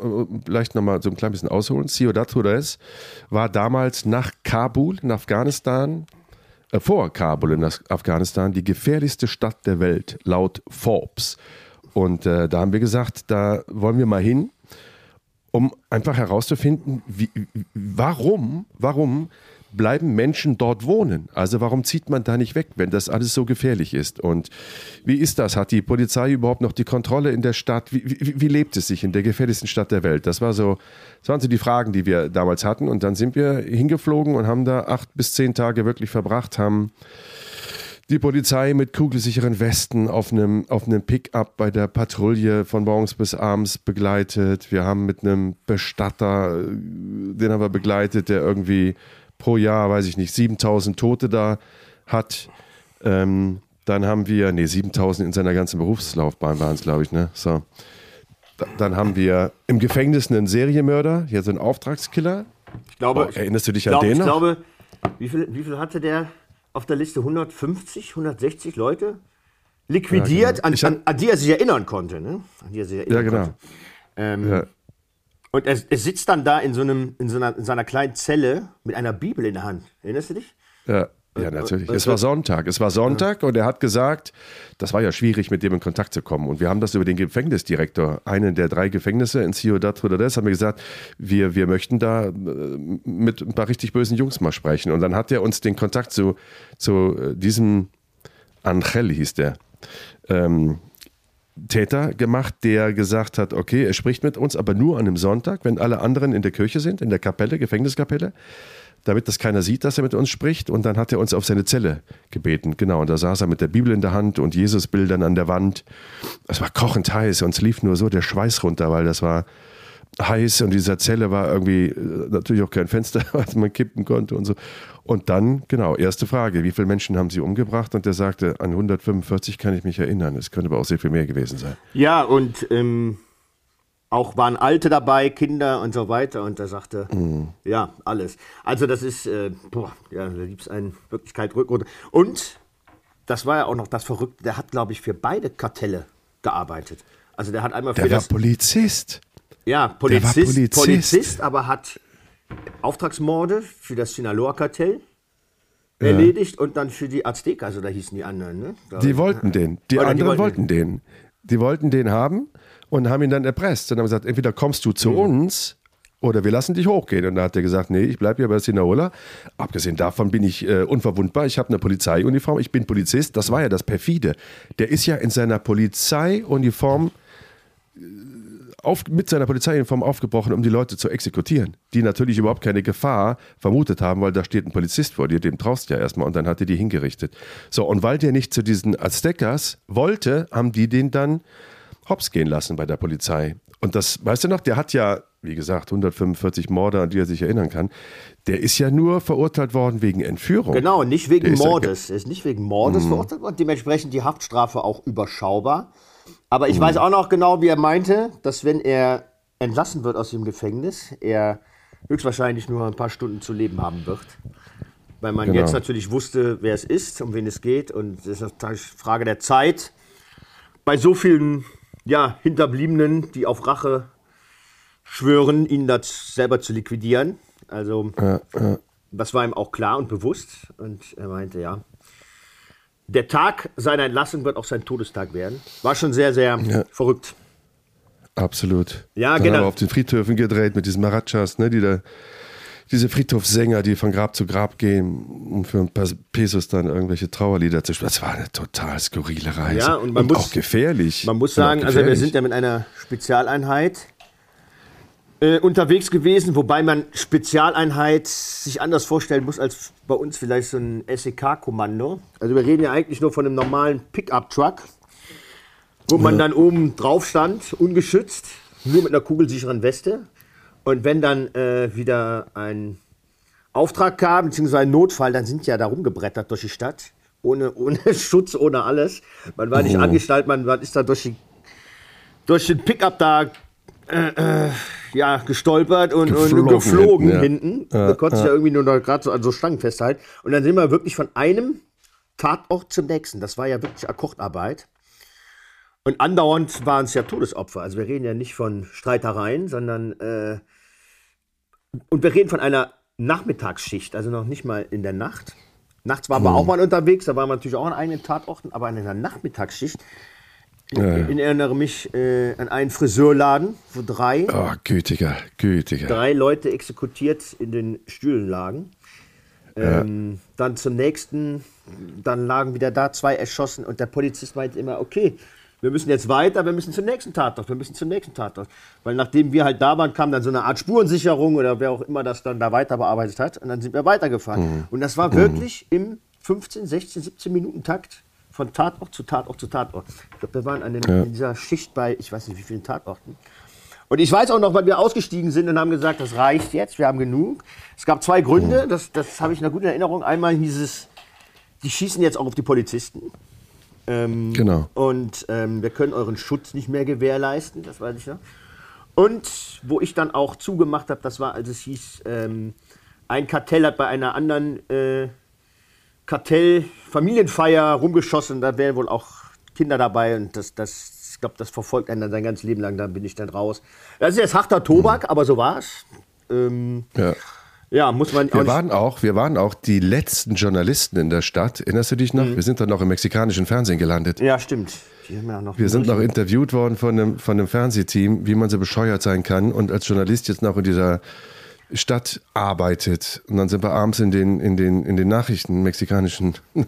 vielleicht nochmal so ein klein bisschen ausholen. Ciudad Juarez war damals nach Kabul in Afghanistan, äh, vor Kabul in Af- Afghanistan, die gefährlichste Stadt der Welt, laut Forbes. Und äh, da haben wir gesagt, da wollen wir mal hin, um einfach herauszufinden, wie, warum, warum bleiben Menschen dort wohnen? Also warum zieht man da nicht weg, wenn das alles so gefährlich ist? Und wie ist das? Hat die Polizei überhaupt noch die Kontrolle in der Stadt? Wie, wie, wie lebt es sich in der gefährlichsten Stadt der Welt? Das war so, das waren so die Fragen, die wir damals hatten. Und dann sind wir hingeflogen und haben da acht bis zehn Tage wirklich verbracht, haben die Polizei mit kugelsicheren Westen auf einem, auf einem Pickup bei der Patrouille von morgens bis abends begleitet. Wir haben mit einem Bestatter, äh, den haben wir begleitet, der irgendwie pro Jahr, weiß ich nicht, 7000 Tote da hat. Ähm, dann haben wir, nee, 7000 in seiner ganzen Berufslaufbahn waren es, glaube ich, ne? So. Da- Dann haben wir im Gefängnis einen Serienmörder, hier so einen Auftragskiller. ich glaube, Boah, erinnerst du dich ich an glaube, den ich noch? glaube, wie viel, wie viel hatte der auf der Liste? 150, 160 Leute? Liquidiert, Ja, genau. an, an, an die er sich erinnern konnte, ne? An die er sich erinnern Ja, genau. konnte. Ähm, Ja. Und er, er sitzt dann da in so, einem, in, so einer, in seiner kleinen Zelle mit einer Bibel in der Hand. Erinnerst du dich? Ja, ja, natürlich. Es war Sonntag. Es war Sonntag und er hat gesagt, das war ja schwierig, mit dem in Kontakt zu kommen. Und wir haben das über den Gefängnisdirektor, einen der drei Gefängnisse in Ciudad Rodriguez, haben wir gesagt, wir, wir möchten da äh, mit ein paar richtig bösen Jungs mal sprechen. Und dann hat er uns den Kontakt zu, zu äh, diesem Angel, hieß der, ähm, Täter gemacht, der gesagt hat, okay, er spricht mit uns, aber nur an einem Sonntag, wenn alle anderen in der Kirche sind, in der Kapelle, Gefängniskapelle, damit das keiner sieht, dass er mit uns spricht. Und dann hat er uns auf seine Zelle gebeten. Genau, und da saß er mit der Bibel in der Hand und Jesusbildern an der Wand. Es war kochend heiß, uns lief nur so der Schweiß runter, weil das war heiß und dieser Zelle war irgendwie äh, natürlich auch kein Fenster, was man kippen konnte und so. Und dann, genau, erste Frage, wie viele Menschen haben sie umgebracht? Und der sagte, an 145 kann ich mich erinnern. Es könnte aber auch sehr viel mehr gewesen sein. Ja, und ähm, auch waren Alte dabei, Kinder und so weiter. Und er sagte, Mhm. ja, alles. Also das ist, äh, boah, ja, da gibt es einen Wirklichkeit rück. Und das war ja auch noch das Verrückte, der hat, glaube ich, für beide Kartelle gearbeitet. Also der hat einmal für Der war das Polizist. ja, war Polizist, Polizist. Polizist. aber hat Auftragsmorde für das Sinaloa-Kartell erledigt und dann für die Azteca, so da hießen die anderen. Ne? Da- Die wollten den. Die Oder die anderen wollten wollten den. Die wollten den haben und haben ihn dann erpresst und haben gesagt, entweder kommst du Mhm. zu uns oder wir lassen dich hochgehen. Und da hat er gesagt, nee, ich bleibe hier bei Sinaola. Abgesehen davon bin ich äh, unverwundbar. Ich habe eine Polizeiuniform, ich bin Polizist. Das war ja das perfide. Der ist ja in seiner Polizeiuniform äh, auf, mit seiner Polizeiuniform aufgebrochen, um die Leute zu exekutieren, die natürlich überhaupt keine Gefahr vermutet haben, weil da steht ein Polizist vor dir, dem traust du ja erstmal und dann hat er die hingerichtet. So, und weil der nicht zu diesen Aztecas wollte, haben die den dann hops gehen lassen bei der Polizei. Und das, weißt du noch, der hat ja, wie gesagt, 145 Morde, an die er sich erinnern kann. Der ist ja nur verurteilt worden wegen Entführung. Genau, nicht Der wegen ist ja- Mordes. Er ist nicht wegen Mordes verurteilt worden, dementsprechend die Haftstrafe auch überschaubar. Aber Mhm. ich weiß auch noch genau, wie er meinte, dass wenn er entlassen wird aus dem Gefängnis, er höchstwahrscheinlich nur ein paar Stunden zu leben haben wird. Weil man Genau. jetzt natürlich wusste, wer es ist, um wen es geht. Und es ist natürlich Frage der Zeit. Bei so vielen ja, Hinterbliebenen, die auf Rache schwören, ihn das selber zu liquidieren. Also das war ihm auch klar und bewusst. Und er meinte, ja, der Tag seiner Entlassung wird auch sein Todestag werden. War schon sehr, sehr verrückt. Absolut. Ja, Dann genau. haben wir auf den Friedhöfen gedreht mit diesen Marachas, ne, die da, diese Friedhofssänger, die von Grab zu Grab gehen, um für ein paar Pesos dann irgendwelche Trauerlieder zu spielen. Das war eine total skurrile Reise. Ja, und man muss- auch gefährlich. Man muss Und sagen, also wir sind ja mit einer Spezialeinheit äh, unterwegs gewesen, wobei man Spezialeinheit sich anders vorstellen muss als bei uns vielleicht so ein SEK-Kommando. Also wir reden ja eigentlich nur von einem normalen Pickup-Truck, wo man dann oben drauf stand, ungeschützt, nur mit einer kugelsicheren Weste. Und wenn dann äh, wieder ein Auftrag kam, beziehungsweise ein Notfall, dann sind ja da rumgebrettert durch die Stadt. Ohne, ohne Schutz, ohne alles. Man war nicht angestellt, man, man ist da durch, die, durch den Pickup da äh, äh, ja, gestolpert und geflogen, und Geflogen hinten, hinten. ja. Man konnte sich ja irgendwie nur noch gerade so an so Stangen festhalten. Und dann sind wir wirklich von einem Tatort zum nächsten. Das war ja wirklich Akkordarbeit. Und andauernd waren es ja Todesopfer. Also wir reden ja nicht von Streitereien, sondern äh, und wir reden von einer Nachmittagsschicht, also noch nicht mal in der Nacht. Nachts waren wir auch mal unterwegs, da waren wir natürlich auch an eigenen Tatorten, aber in einer Nachmittagsschicht. Ich, ich erinnere mich äh, an einen Friseurladen, wo drei, Oh, gütiger, gütiger. drei Leute exekutiert in den Stühlen lagen. Ähm, Dann zum nächsten, dann lagen wieder da zwei erschossen und der Polizist meinte immer, okay, wir müssen jetzt weiter, wir müssen zum nächsten Tatort, wir müssen zum nächsten Tatort. Weil nachdem wir halt da waren, kam dann so eine Art Spurensicherung oder wer auch immer das dann da weiter bearbeitet hat und dann sind wir weitergefahren. Und das war wirklich im 15, 16, 17 Minuten Takt von Tatort zu Tatort zu Tatort. Ich glaube, wir waren an dem, in dieser Schicht bei, ich weiß nicht wie vielen Tatorten. Und ich weiß auch noch, weil wir ausgestiegen sind und haben gesagt, das reicht jetzt, wir haben genug. Es gab zwei Gründe, das, das habe ich noch gut in Erinnerung. Einmal hieß es, die schießen jetzt auch auf die Polizisten. Ähm, Genau. Und ähm, wir können euren Schutz nicht mehr gewährleisten, das weiß ich noch. Und wo ich dann auch zugemacht habe, das war, als es hieß, ähm, ein Kartell hat bei einer anderen äh, Kartell-Familienfeier rumgeschossen, da wären wohl auch Kinder dabei und das, das, ich glaube, das verfolgt einen dann sein ganzes Leben lang, dann bin ich dann raus. Das ist jetzt harter Tobak, aber so war's. Ähm, Ja. Ja, muss man Wir waren auch, wir waren auch die letzten Journalisten in der Stadt. Erinnerst du dich noch? Wir sind dann noch im mexikanischen Fernsehen gelandet. Ja, stimmt. Ja noch Wir sind noch interviewt worden von einem, von einem Fernsehteam, wie man so bescheuert sein kann und als Journalist jetzt noch in dieser Stadt arbeitet. Und dann sind wir abends in den, in den, in den Nachrichten, mexikanischen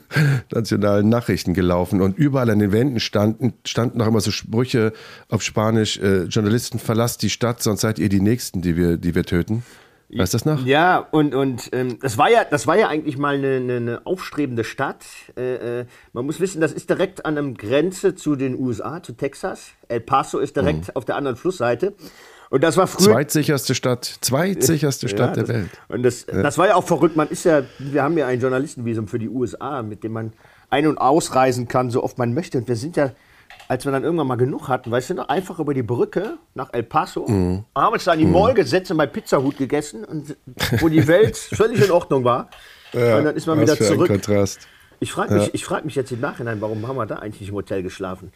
nationalen Nachrichten gelaufen und überall an den Wänden standen, standen noch immer so Sprüche auf Spanisch, äh, Journalisten verlasst die Stadt, sonst seid ihr die Nächsten, die wir, die wir töten. Weißt du das noch? Ja, und, und ähm, das, war ja, das war ja eigentlich mal eine, eine, eine aufstrebende Stadt. Äh, äh, man muss wissen, das ist direkt an der Grenze zu den USA, zu Texas. El Paso ist direkt auf der anderen Flussseite. Und das war früher. Zweitsicherste Stadt, zweitsicherste Stadt Ja, der das, Welt. Und das, das war ja auch verrückt. Man ist ja, wir haben ja ein Journalistenvisum für die USA, mit dem man ein- und ausreisen kann, so oft man möchte. Und wir sind ja, als wir dann irgendwann mal genug hatten, weißt du noch, einfach über die Brücke nach El Paso, Mhm. haben uns da in die Mall gesetzt und bei Pizzahut gegessen, und wo die Welt völlig in Ordnung war. und dann ist man wieder zurück. Ich frage mich, ich frag mich jetzt im Nachhinein, warum haben wir da eigentlich nicht im Hotel geschlafen?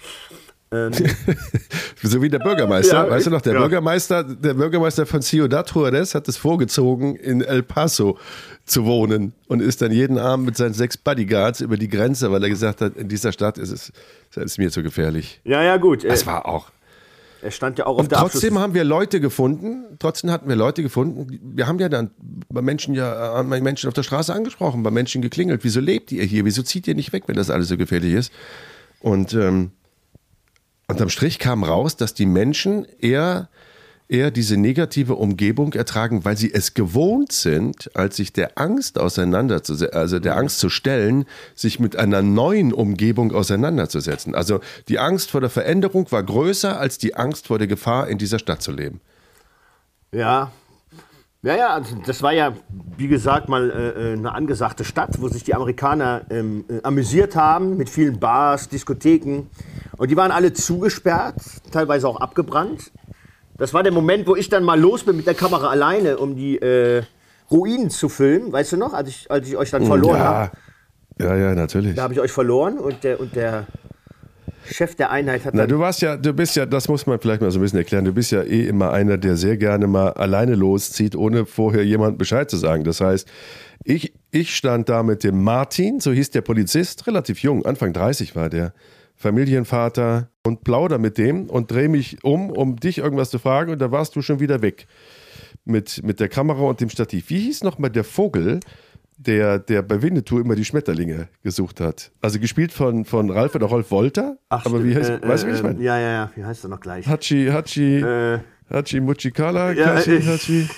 so wie der Bürgermeister, Ja, weißt du noch, der ja. Bürgermeister, der Bürgermeister von Ciudad Juarez hat es vorgezogen, in El Paso zu wohnen und ist dann jeden Abend mit seinen sechs Bodyguards über die Grenze, weil er gesagt hat, in dieser Stadt ist es, ist es mir zu gefährlich. Ja, ja, gut. Das war auch. er stand ja auch auf Und der trotzdem Abschluss- haben wir Leute gefunden, trotzdem hatten wir Leute gefunden, wir haben ja dann bei Menschen ja, äh, wir Menschen auf der Straße angesprochen, bei Menschen geklingelt, wieso lebt ihr hier, wieso zieht ihr nicht weg, wenn das alles so gefährlich ist? Und ähm, unterm Strich kam raus, dass die Menschen eher, eher diese negative Umgebung ertragen, weil sie es gewohnt sind, als sich der Angst auseinanderzusetzen, also der Angst zu stellen, sich mit einer neuen Umgebung auseinanderzusetzen. Also die Angst vor der Veränderung war größer als die Angst vor der Gefahr, in dieser Stadt zu leben. Ja. Ja, ja, also das war ja, wie gesagt, mal äh, äh, eine angesagte Stadt, wo sich die Amerikaner ähm, äh, amüsiert haben mit vielen Bars, Diskotheken. Und die waren alle zugesperrt, teilweise auch abgebrannt. Das war der Moment, wo ich dann mal los bin mit der Kamera alleine, um die äh, Ruinen zu filmen. Weißt du noch, als ich, als ich euch dann verloren habe? ja, ja, ja, natürlich. Da habe ich euch verloren und der, und der Chef der Einheit hat Na, du warst ja, du bist ja, das muss man vielleicht mal so ein bisschen erklären, du bist ja eh immer einer, der sehr gerne mal alleine loszieht, ohne vorher jemand Bescheid zu sagen. Das heißt, ich, ich stand da mit dem Martin, so hieß der Polizist, relativ jung, Anfang 30 war der, Familienvater und plauder mit dem und dreh mich um, um dich irgendwas zu fragen und da warst du schon wieder weg. Mit, mit der Kamera und dem Stativ. Wie hieß nochmal der Vogel, der, der bei Winnetou immer die Schmetterlinge gesucht hat? Also gespielt von, von Ralf oder Rolf Wolter. Ach, aber wie heißt, äh, weißt du, wie äh, ich meine? Ja, ja, ja, wie heißt er noch gleich? Hachi, Hachi, Äh, Hachi Muchikala, ja, Kachi, ich- Hachi.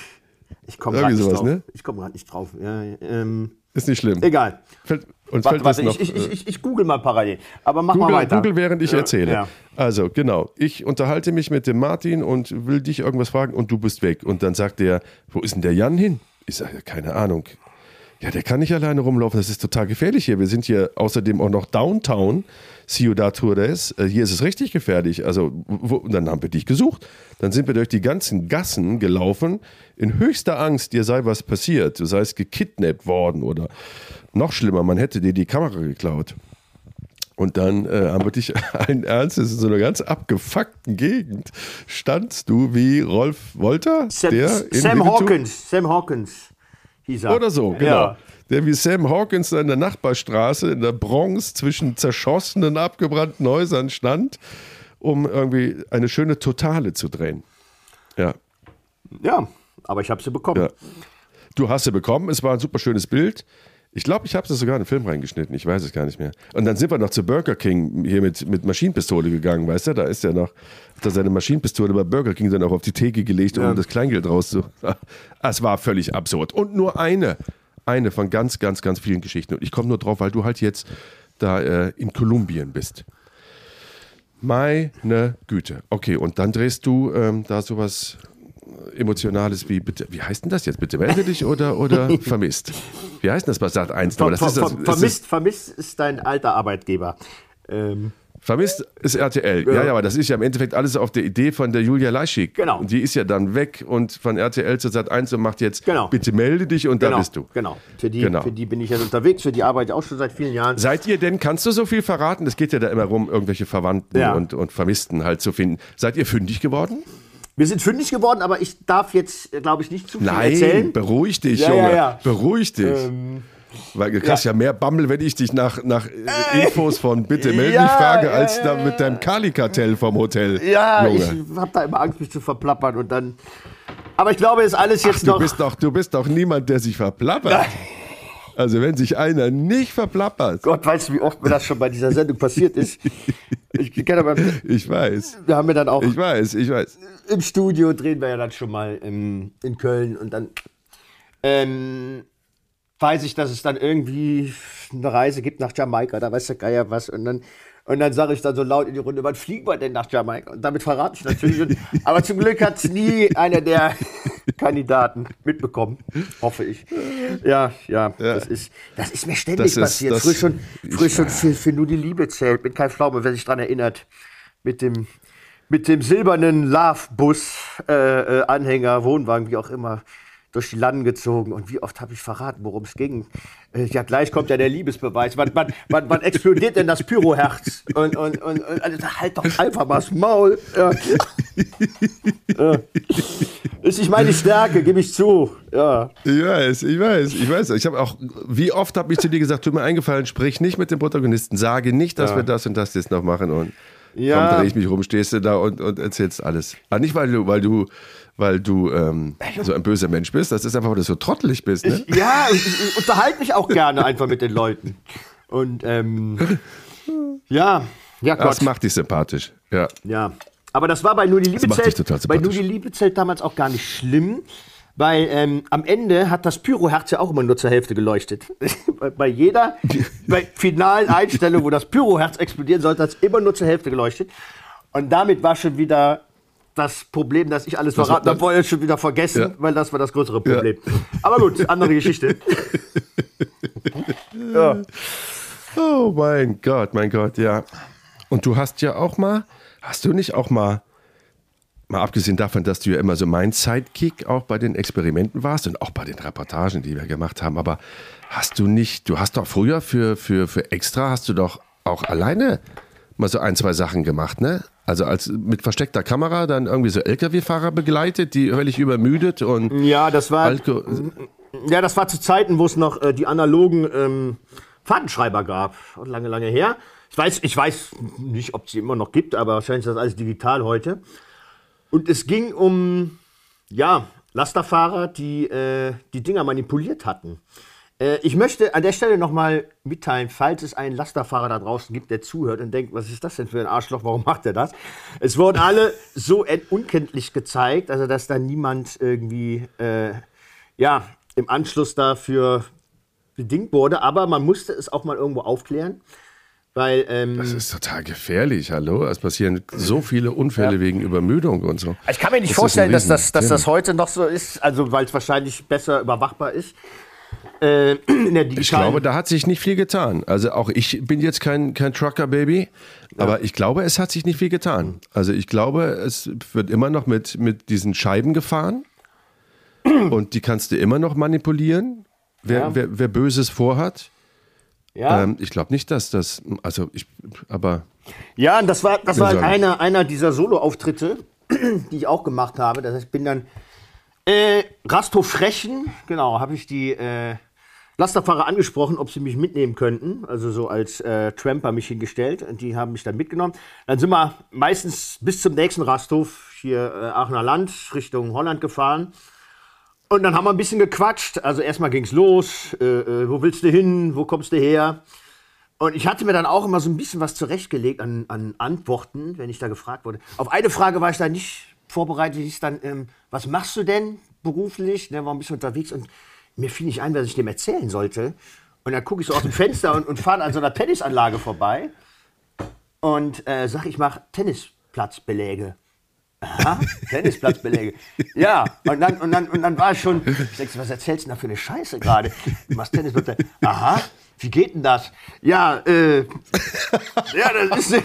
ich komme gerade nicht ne? Gerade nicht drauf. Ja, ähm, Ist nicht schlimm. egal. Fällt, uns Warte, fällt warte, noch. ich, ich, ich, ich google mal parallel. Aber mach mal Google, weiter. Google, während ich Ja, erzähle. Ja. Also, genau. Ich unterhalte mich mit dem Martin und will dich irgendwas fragen und du bist weg. Und dann sagt er, wo ist denn der Jan hin? Ich sage, keine Ahnung. Ja, der kann nicht alleine rumlaufen. Das ist total gefährlich hier. Wir sind hier außerdem auch noch Downtown, Ciudad Juarez. Äh, Hier ist es richtig gefährlich. Also, wo, dann haben wir dich gesucht. Dann sind wir durch die ganzen Gassen gelaufen, in höchster Angst, dir sei was passiert. Du seist gekidnappt worden oder noch schlimmer, man hätte dir die Kamera geklaut. Und dann äh, haben wir dich allen Ernstes in so einer ganz abgefuckten Gegend standst du wie Rolf Wolter, Sam, der Sam Hawkins. Sam Hawkins hieß er. oder so, genau. Ja. Der wie Sam Hawkins in der Nachbarstraße in der Bronx zwischen zerschossenen, abgebrannten Häusern stand, um irgendwie eine schöne Totale zu drehen. Ja. ja, aber ich habe sie bekommen. Ja. Du hast sie bekommen, es war ein super schönes Bild. Ich glaube, ich habe es sogar in den Film reingeschnitten, ich weiß es gar nicht mehr. Und dann sind wir noch zu Burger King hier mit, mit Maschinenpistole gegangen, weißt du? Da ist er noch, hat er seine Maschinenpistole bei Burger King dann auch auf die Theke gelegt, um das Kleingeld rauszu. Es war völlig absurd. Und nur eine, eine von ganz, ganz, ganz vielen Geschichten. Und ich komme nur drauf, weil du halt jetzt da äh, in Kolumbien bist. Meine Güte. Okay, und dann drehst du ähm, da sowas Emotionales wie, bitte, wie heißt denn das jetzt? Bitte melde dich oder, oder vermisst? Wie heißt denn das bei Sat 1? Ver, ver, ver, ist vermisst, vermisst ist dein alter Arbeitgeber. Ähm, vermisst ist RTL. Ja. ja, aber das ist ja im Endeffekt alles auf der Idee von der Julia Leischig. Genau. Und die ist ja dann weg und von RTL zu Sat 1 und macht jetzt, Genau. bitte melde dich und genau, da bist du. Genau. Für die, Genau. für die bin ich ja unterwegs, für die arbeite ich auch schon seit vielen Jahren. Seid ihr denn, kannst du so viel verraten? Es geht ja da immer rum, irgendwelche Verwandten Ja. und, und Vermissten halt zu finden. Seid ihr fündig geworden? Wir sind fündig geworden, aber ich darf jetzt, glaube ich, nicht zu viel Nein, erzählen. beruhig dich, Ja, Junge. ja, ja. Beruhig dich. Ähm, Weil du kriegst ja. mehr Bammel, wenn ich dich nach, nach äh, Infos von bitte melde Ja, dich frage, als da mit deinem Kali-Kartell vom Hotel. ja, Junge. ich habe da immer Angst, mich zu verplappern und dann. Aber ich glaube, ist alles jetzt du, noch. bist doch, du bist doch niemand, der sich verplappert. Also wenn sich einer nicht verplappert, Gott weiß, wie oft mir das schon bei dieser Sendung passiert ist. Ich kenne aber, ich weiß, wir haben ja dann auch ich weiß, ich weiß. im Studio drehen wir ja dann schon mal in, in Köln und dann ähm, weiß ich, dass es dann irgendwie eine Reise gibt nach Jamaika, da weiß der Geier was und dann und dann sage ich dann so laut in die Runde, wann fliegen wir denn nach Jamaika? Und damit verrate ich natürlich. Aber zum Glück hat es nie einer der Kandidaten mitbekommen, hoffe ich. Ja, ja, das ist, das ist mir ständig ist- passiert. früher schon, früher schon für, für nur die Liebe zählt. Bin kein Pflaume, wer sich dran erinnert. Mit dem, mit dem silbernen Love-Bus, äh, äh, Anhänger, Wohnwagen, wie auch immer, durch die Landen gezogen. Und wie oft habe ich verraten, worum es ging? Äh, ja, gleich kommt ja der Liebesbeweis. Wann, wann, wann, wann explodiert denn das Pyroherz? Und, und, und, und also, halt doch einfach mal das Maul. Ja. ja. Ist nicht meine Stärke, gebe ich zu. Ja. Ich weiß, ich weiß, ich weiß. Ich habe auch, wie oft habe ich zu dir gesagt, tut mir eingefallen, sprich nicht mit dem Protagonisten, sage nicht, dass Ja. wir das und das jetzt noch machen und Ja. komm, dreh ich mich rum, stehst du da und, und erzählst alles. Aber nicht, weil du, weil du, weil du ähm, so ein böser Mensch bist, das ist einfach, weil du so trottelig bist, ne? Ja, ich, ich unterhalte mich auch gerne einfach mit den Leuten. Und ähm, ja, ja Gott. Das macht dich sympathisch. Ja. Ja, aber das war bei nur die Liebezelt, total bei nur die Liebezelt damals auch gar nicht schlimm, weil ähm, am Ende hat das Pyroherz ja auch immer nur zur Hälfte geleuchtet. bei, bei jeder, bei finalen Einstellung, wo das Pyroherz explodieren sollte, hat es immer nur zur Hälfte geleuchtet. Und damit war schon wieder das Problem, dass ich alles war- verraten habe, vorher schon wieder vergessen, Ja. weil das war das größere Problem. Aber gut, andere Geschichte. ja. Oh mein Gott, mein Gott, ja. Und du hast ja auch mal, hast du nicht auch mal, mal abgesehen davon, dass du ja immer so mein Sidekick auch bei den Experimenten warst und auch bei den Reportagen, die wir gemacht haben, aber hast du nicht, du hast doch früher für, für, für Extra, hast du doch auch alleine mal so ein, zwei Sachen gemacht, ne? Also als mit versteckter Kamera dann irgendwie so LKW-Fahrer begleitet, die völlig übermüdet und Ja, das war. Alko Ja, das war zu Zeiten, wo es noch äh, die analogen ähm, Fahrtenschreiber gab. Lange, lange her. Ich weiß, ich weiß nicht, ob es sie immer noch gibt, aber wahrscheinlich ist das alles digital heute. Und es ging um, ja, Lasterfahrer, die äh, die Dinger manipuliert hatten. Äh, ich möchte an der Stelle nochmal mitteilen, falls es einen Lasterfahrer da draußen gibt, der zuhört und denkt, was ist das denn für ein Arschloch, warum macht er das? Es wurden alle so unkenntlich gezeigt, also dass da niemand irgendwie, äh, ja, im Anschluss dafür bedingt wurde, aber man musste es auch mal irgendwo aufklären, weil ähm, Das ist total gefährlich, hallo? Es passieren so viele Unfälle wegen Übermüdung und so. Ich kann mir nicht Das vorstellen, dass das, dass das heute noch so ist, also weil es wahrscheinlich besser überwachbar ist. Äh, in der digitalen Ich glaube, da hat sich nicht viel getan. Also auch ich bin jetzt kein, kein Trucker-Baby, aber ich glaube, es hat sich nicht viel getan. Also ich glaube, es wird immer noch mit, mit diesen Scheiben gefahren und die kannst du immer noch manipulieren, wer, Ja. wer, wer Böses vorhat. ja. Ähm, ich glaube nicht, dass das, also ich, aber Ja, und das war, das war halt einer, einer dieser Solo-Auftritte, die ich auch gemacht habe. Das heißt, ich bin dann äh, Rasthof Frechen, genau, habe ich die äh, Lasterfahrer angesprochen, ob sie mich mitnehmen könnten. Also so als äh, Tramper mich hingestellt. Und die haben mich dann mitgenommen. Dann sind wir meistens bis zum nächsten Rasthof, hier äh, Aachener Land, Richtung Holland gefahren. Und dann haben wir ein bisschen gequatscht. Also erstmal ging's los. Äh, äh, wo willst du hin? Wo kommst du her? Und ich hatte mir dann auch immer so ein bisschen was zurechtgelegt an, an Antworten, wenn ich da gefragt wurde. Auf eine Frage war ich da nicht vorbereitet. Hieß dann, ähm, was machst du denn beruflich? Ne, war ein bisschen unterwegs und mir fiel nicht ein, was ich dem erzählen sollte. Und dann gucke ich so aus dem Fenster und, und fahre an so einer Tennisanlage vorbei und äh, sag, ich mache Tennisplatzbeläge. Aha, Tennisplatzbeläge. Ja, und dann, und, dann, und dann war ich schon, ich denke, was erzählst du denn da für eine Scheiße gerade? Du machst Tennisplatzbeläge. Aha, wie geht denn das? Ja, äh, ja, das ist,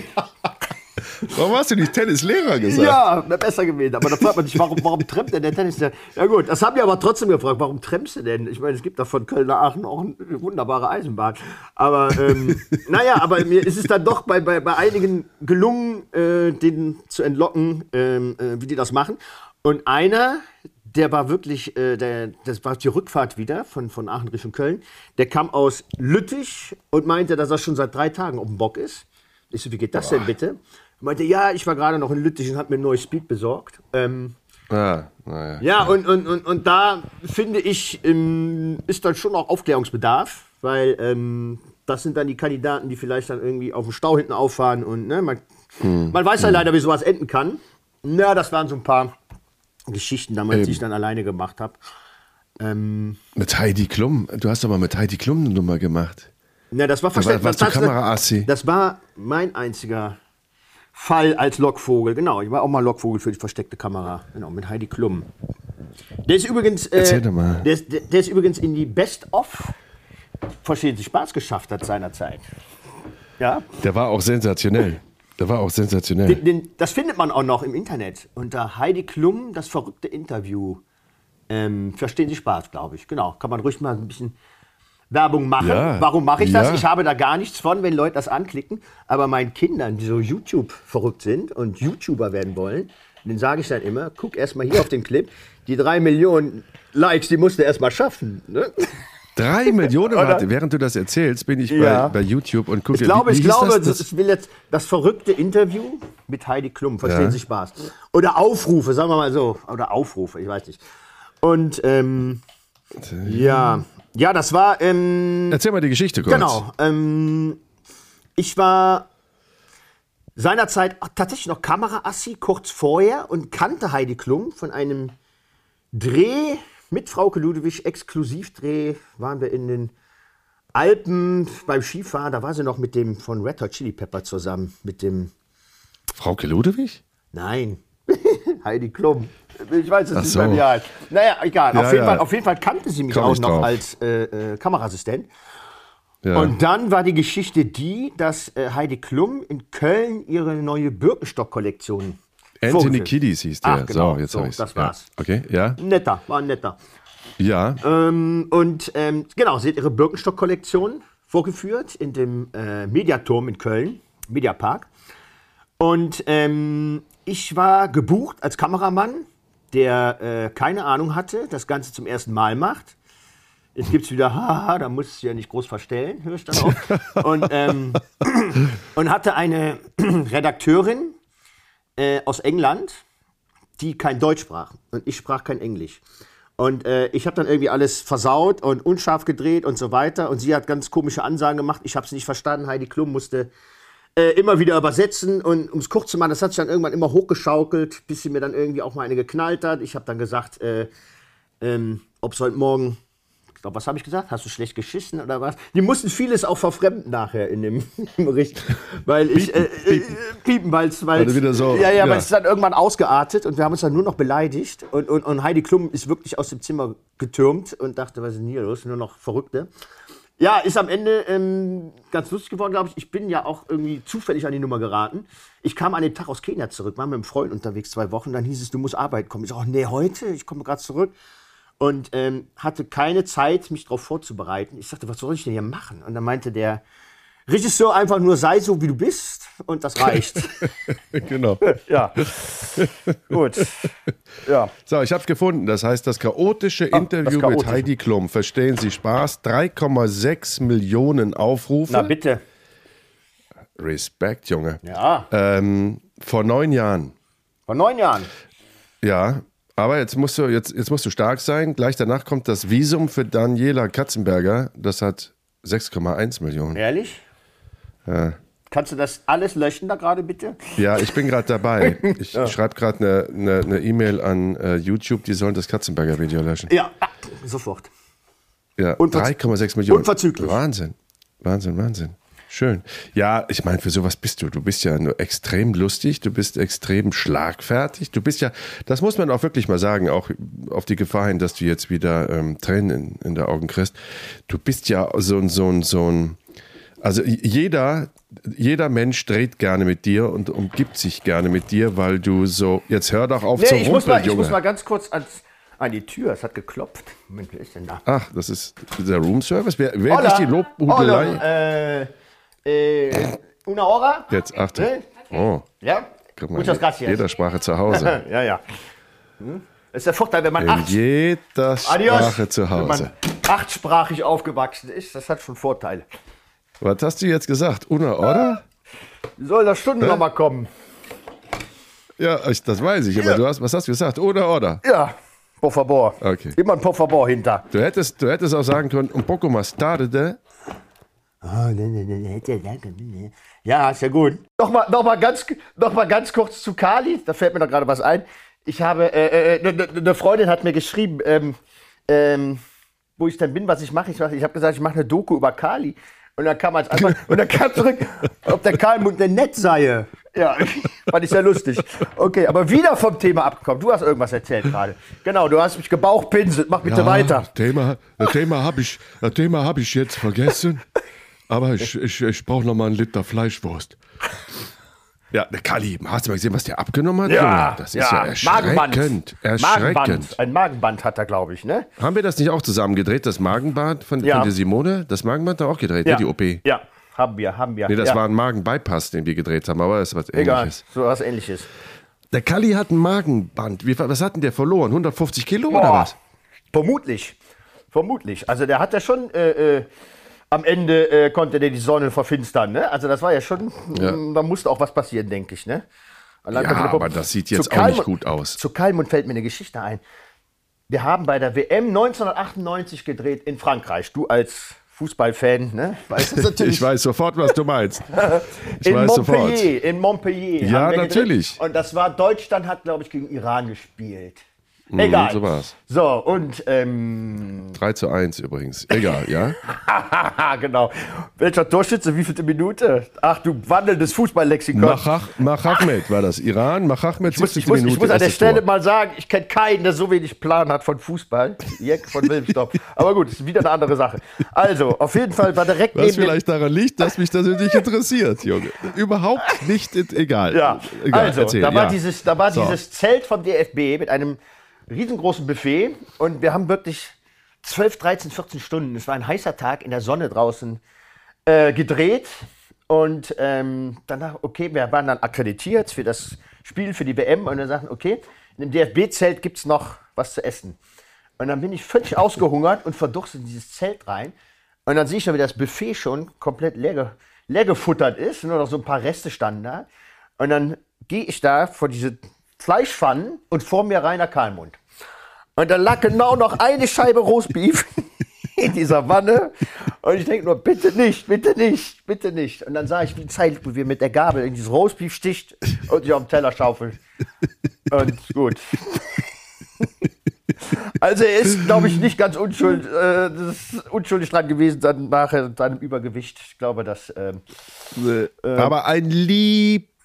warum hast du nicht Tennislehrer gesagt? ja, wäre besser gewesen. Aber da fragt man sich, warum, warum trennt denn der Tennis? Ja gut, das haben wir aber trotzdem gefragt, warum tremmst du denn? Ich meine, es gibt da von Köln nach Aachen auch eine wunderbare Eisenbahn. Aber ähm, naja, aber mir ist es dann doch bei, bei, bei einigen gelungen, äh, den zu entlocken, ähm, äh, wie die das machen. Und einer, der war wirklich, äh, der, das war die Rückfahrt wieder von, von Aachen Richtung Köln, der kam aus Lüttich und meinte, dass er schon seit drei Tagen auf dem Bock ist. Ich so, wie geht das denn bitte? Meinte, ja, ich war gerade noch in Lüttich und habe mir ein neues Speed besorgt. Ähm, Ah, naja. ja, und, und, und, und da finde ich, ähm, ist dann schon auch Aufklärungsbedarf, weil ähm, das sind dann die Kandidaten, die vielleicht dann irgendwie auf dem Stau hinten auffahren und ne, man, man weiß ja leider, wie sowas enden kann. Na, das waren so ein paar Geschichten damals, die ich dann alleine gemacht habe. Ähm, Mit Heidi Klum. Du hast mal mit Heidi Klum eine Nummer gemacht. na, das war war- verständlich. warst du Kameraassi? Das war mein einziger Fall als Lockvogel. Genau, ich war auch mal Lockvogel für die versteckte Kamera. Genau, mit Heidi Klum. Der ist übrigens. Äh. Der ist, der ist übrigens in die Best-of Verstehen Sie Spaß geschafft hat seinerzeit. Ja. Der war auch sensationell. Der war auch sensationell. Den, den, das findet man auch noch im Internet unter Heidi Klum, das verrückte Interview. Ähm, verstehen Sie Spaß, glaube ich. Genau. Kann man ruhig mal ein bisschen Werbung machen. Ja. Warum mache ich das? Ja. Ich habe da gar nichts von, wenn Leute das anklicken. Aber meinen Kindern, die so YouTube verrückt sind und YouTuber werden wollen, den sage ich dann immer, guck erst mal hier auf den Clip. Die drei Millionen Likes, die musst du erst mal schaffen. Ne? Drei Millionen, warte, während du das erzählst, bin ich Ja. bei, bei YouTube und gucke. Ich glaube, wie, wie ich glaube, das, das, ich will jetzt das verrückte Interview mit Heidi Klum, verstehen Ja. Sie Spaß. Oder Aufrufe, sagen wir mal so. Oder Aufrufe, ich weiß nicht. Und ähm, ja, ja, das war ähm, Erzähl mal die Geschichte kurz. genau. Ähm, ich war seinerzeit tatsächlich noch Kameraassi kurz vorher und kannte Heidi Klum von einem Dreh mit Frauke Ludewig, Exklusivdreh, waren wir in den Alpen beim Skifahren, da war sie noch mit dem von Red Hot Chili Pepper zusammen, mit dem, Frauke Ludewig? nein, Heidi Klum. Ich weiß es Ach nicht so. mehr, wie alt. Naja, egal. Ja, auf, jeden ja. Fall, auf jeden Fall kannte sie mich Komm auch ich noch drauf. als äh, äh, Kameraassistent. Ja. Und dann war die Geschichte die, dass äh, Heidi Klum in Köln ihre neue Birkenstock-Kollektion Anthony. Kiddies hieß der. Ach, genau. So, jetzt So, hab ich's. das war's. Okay, ja. Netter, war ein netter. Ja. Ähm, und ähm, genau, sie hat ihre Birkenstock-Kollektion vorgeführt in dem äh, Mediaturm in Köln, Mediapark. Und ähm, ich war gebucht als Kameramann, der äh, keine Ahnung hatte, das Ganze zum ersten Mal macht. Jetzt gibt es wieder, haha, da musst du ja nicht groß verstellen, höre ich dann auch. und, ähm, und hatte eine Redakteurin äh, aus England, die kein Deutsch sprach. Und ich sprach kein Englisch. Und äh, ich habe dann irgendwie alles versaut und unscharf gedreht und so weiter. Und sie hat ganz komische Ansagen gemacht. Ich habe es nicht verstanden. Heidi Klum musste äh, immer wieder übersetzen. Und um es kurz zu machen, das hat sich dann irgendwann immer hochgeschaukelt, bis sie mir dann irgendwie auch mal eine geknallt hat. Ich habe dann gesagt, äh, ähm, ob es heute Morgen, ich glaube, was habe ich gesagt? Hast du schlecht geschissen oder was? Die mussten vieles auch verfremden nachher in dem Bericht. Weil ich, äh, äh, piepen, weil es, Weil so- ja, ja, ja. weil es dann irgendwann ausgeartet und wir haben uns dann nur noch beleidigt. Und, und, und Heidi Klum ist wirklich aus dem Zimmer getürmt und dachte, was ist denn hier los? Nur noch Verrückte. Ja, ist am Ende ähm, ganz lustig geworden, glaube ich. Ich bin ja auch irgendwie zufällig an die Nummer geraten. Ich kam an dem Tag aus Kenia zurück, war mit einem Freund unterwegs zwei Wochen. Dann hieß es, du musst arbeiten kommen. Ich sage, nee, heute, ich komme gerade zurück. Und ähm, hatte keine Zeit, mich darauf vorzubereiten. Ich sagte, was soll ich denn hier machen? Und dann meinte der Regisseur einfach nur, sei so, wie du bist. Und das reicht. genau. ja. Gut. Ja. So, ich habe es gefunden. Das heißt, das chaotische Interview das mit. Heidi Klum. Verstehen Sie Spaß? 3,6 Millionen Aufrufe. Na bitte. Respekt, Junge. Ja. Ähm, vor neun Jahren. Vor neun Jahren. Ja, aber jetzt musst du jetzt, jetzt musst du stark sein. Gleich danach kommt das Visum für Daniela Katzenberger. Das hat 6,1 Millionen. Ehrlich? Kannst du das alles löschen da gerade bitte? Ja, ich bin gerade dabei. Ich schreibe gerade eine ne, ne E-Mail an äh, YouTube, die sollen das Katzenberger-Video löschen. Ja, sofort. Ja, Unverz- 3,6 Millionen. unverzüglich. Wahnsinn. Wahnsinn, Wahnsinn. Schön. Ja, ich meine, für sowas bist du. Du bist ja nur extrem lustig, du bist extrem schlagfertig. Du bist ja, das muss man auch wirklich mal sagen, auch auf die Gefahr hin, dass du jetzt wieder ähm, Tränen in, in der Augen kriegst. Du bist ja so ein, so ein, so ein, also jeder, jeder Mensch dreht gerne mit dir und umgibt sich gerne mit dir, weil du so, jetzt hör doch auf zu Nee, ich muss, rumpeln, mal, ich Junge. muss mal ganz kurz ans, an die Tür. Es hat geklopft. Moment, wer ist denn da? Ach, das ist der Roomservice. Wer, wer Hola. ist die Lobhudelei? Hola, äh, äh, una hora? Jetzt, Achtung. Ne? Oh, Ja? guck mal, Muchas gracias. jeder Sprache zu Hause. Ja, ja. Hm? Das ist der Vorteil, wenn man In acht, jeder Adios. Sprache zu wenn man Hause. achtsprachig aufgewachsen ist, das hat schon Vorteile. Was hast du jetzt gesagt? Una, oder? Wie soll das Stunden noch mal kommen? Ja, ich, das weiß ich, aber Ja. du hast, was hast du gesagt? Oder, oder? Ja, por favor. Okay. Immer ein por favor hinter. Du hättest, du hättest auch sagen können, un poco más tarde. Ja, ist ja gut. Nochmal noch mal ganz, noch mal ganz kurz zu Kali. Da fällt mir noch gerade was ein. Ich habe, äh, äh, eine ne, ne Freundin hat mir geschrieben, ähm, ähm, wo ich dann bin, was ich mache. Ich, mach- ich habe gesagt, ich mache eine Doku über Kali. Und dann kam als Antwort, und dann kam zurück, ob der Karlmund denn nett sei. Ja, fand ich sehr lustig. Okay, aber wieder vom Thema abgekommen. Du hast irgendwas erzählt gerade. Genau, du hast mich gebauchpinselt. Mach bitte weiter. Thema, das Thema habe ich, das Thema hab ich jetzt vergessen. Aber ich, ich, ich brauche noch mal einen Liter Fleischwurst. Ja, der Kali, hast du mal gesehen, was der abgenommen hat? Ja, das ist ja, Magenband. erschreckend. Erschreckend. Magenband. Ein Magenband hat er, glaube ich, ne? Haben wir das nicht auch zusammen gedreht, das Magenband von, Ja. von der Simone? Das Magenband da auch gedreht, ne, die OP? Nee, Ja, haben wir, haben wir. das ja. war ein Magenbypass, den wir gedreht haben, aber das ist was Egal, ähnliches. so was ähnliches. Der Kali hat ein Magenband. Wie, was hat denn der verloren? 150 Kilo oder Boah, was? Vermutlich. Vermutlich. Also der hat ja schon äh, äh, am Ende äh, konnte der die Sonne verfinstern, ne? Also das war ja schon, Ja. mh, da musste auch was passieren, denke ich, ne? Allein Ja, aber das sieht jetzt auch nicht gut aus. Zu Kalmund fällt mir eine Geschichte ein. Wir haben bei der WM 1998 gedreht in Frankreich. Du als Fußballfan, ne? Weißt du natürlich. Ich weiß sofort, was du meinst. Ich in weiß Montpellier, sofort. in Montpellier. Ja, wir gedreht. natürlich. Und das war Deutschland hat, glaube ich, gegen Iran gespielt. Egal. Mhm, so war's. So, und ähm, 3 zu 1 übrigens. Egal, ja? genau. Welcher Torschütze, wie vielte Minute? Ach, du wandelndes Fußballlexikon. Machach, Machachmed war das. Iran, Machachmed, Ich muss, 17. ich, muss, an der Stelle Tor. mal sagen, ich kenne keinen, der so wenig Plan hat von Fußball. Jeck von Wilmstopp. Aber gut, ist wieder eine andere Sache. Also, auf jeden Fall war direkt Was vielleicht daran liegt, dass mich das nicht interessiert, Junge. Überhaupt nicht, egal. Ja, egal, also, erzähl, da war, ja. dieses, da war So. dieses Zelt vom DFB mit einem riesengroßen Buffet und wir haben wirklich 12, 13, 14 Stunden, es war ein heißer Tag in der Sonne draußen, äh, gedreht und ähm, danach, okay, wir waren dann akkreditiert für das Spiel, für die WM und dann sagten, okay, in dem DFB-Zelt gibt es noch was zu essen. Und dann bin ich völlig ausgehungert und verdurstet in dieses Zelt rein. Und dann sehe ich schon, wie das Buffet schon komplett leer, leer gefuttert ist. Nur noch so ein paar Reste standen da. Und dann gehe ich da vor diese Fleischpfannen und vor mir Rainer Kalmund. Und da lag genau noch eine Scheibe Roastbeef in dieser Wanne. Und ich denke nur, bitte nicht, bitte nicht, bitte nicht. Und dann sah ich, wie Zeitlupe, wie er mit der Gabel in dieses Roastbeef sticht und sich auf den Teller schaufelt. Und gut. Also er ist, glaube ich, nicht ganz unschuld, äh, unschuldig dran gewesen, dann nachher seinem Übergewicht. Ich glaube, dass ähm, Aber ein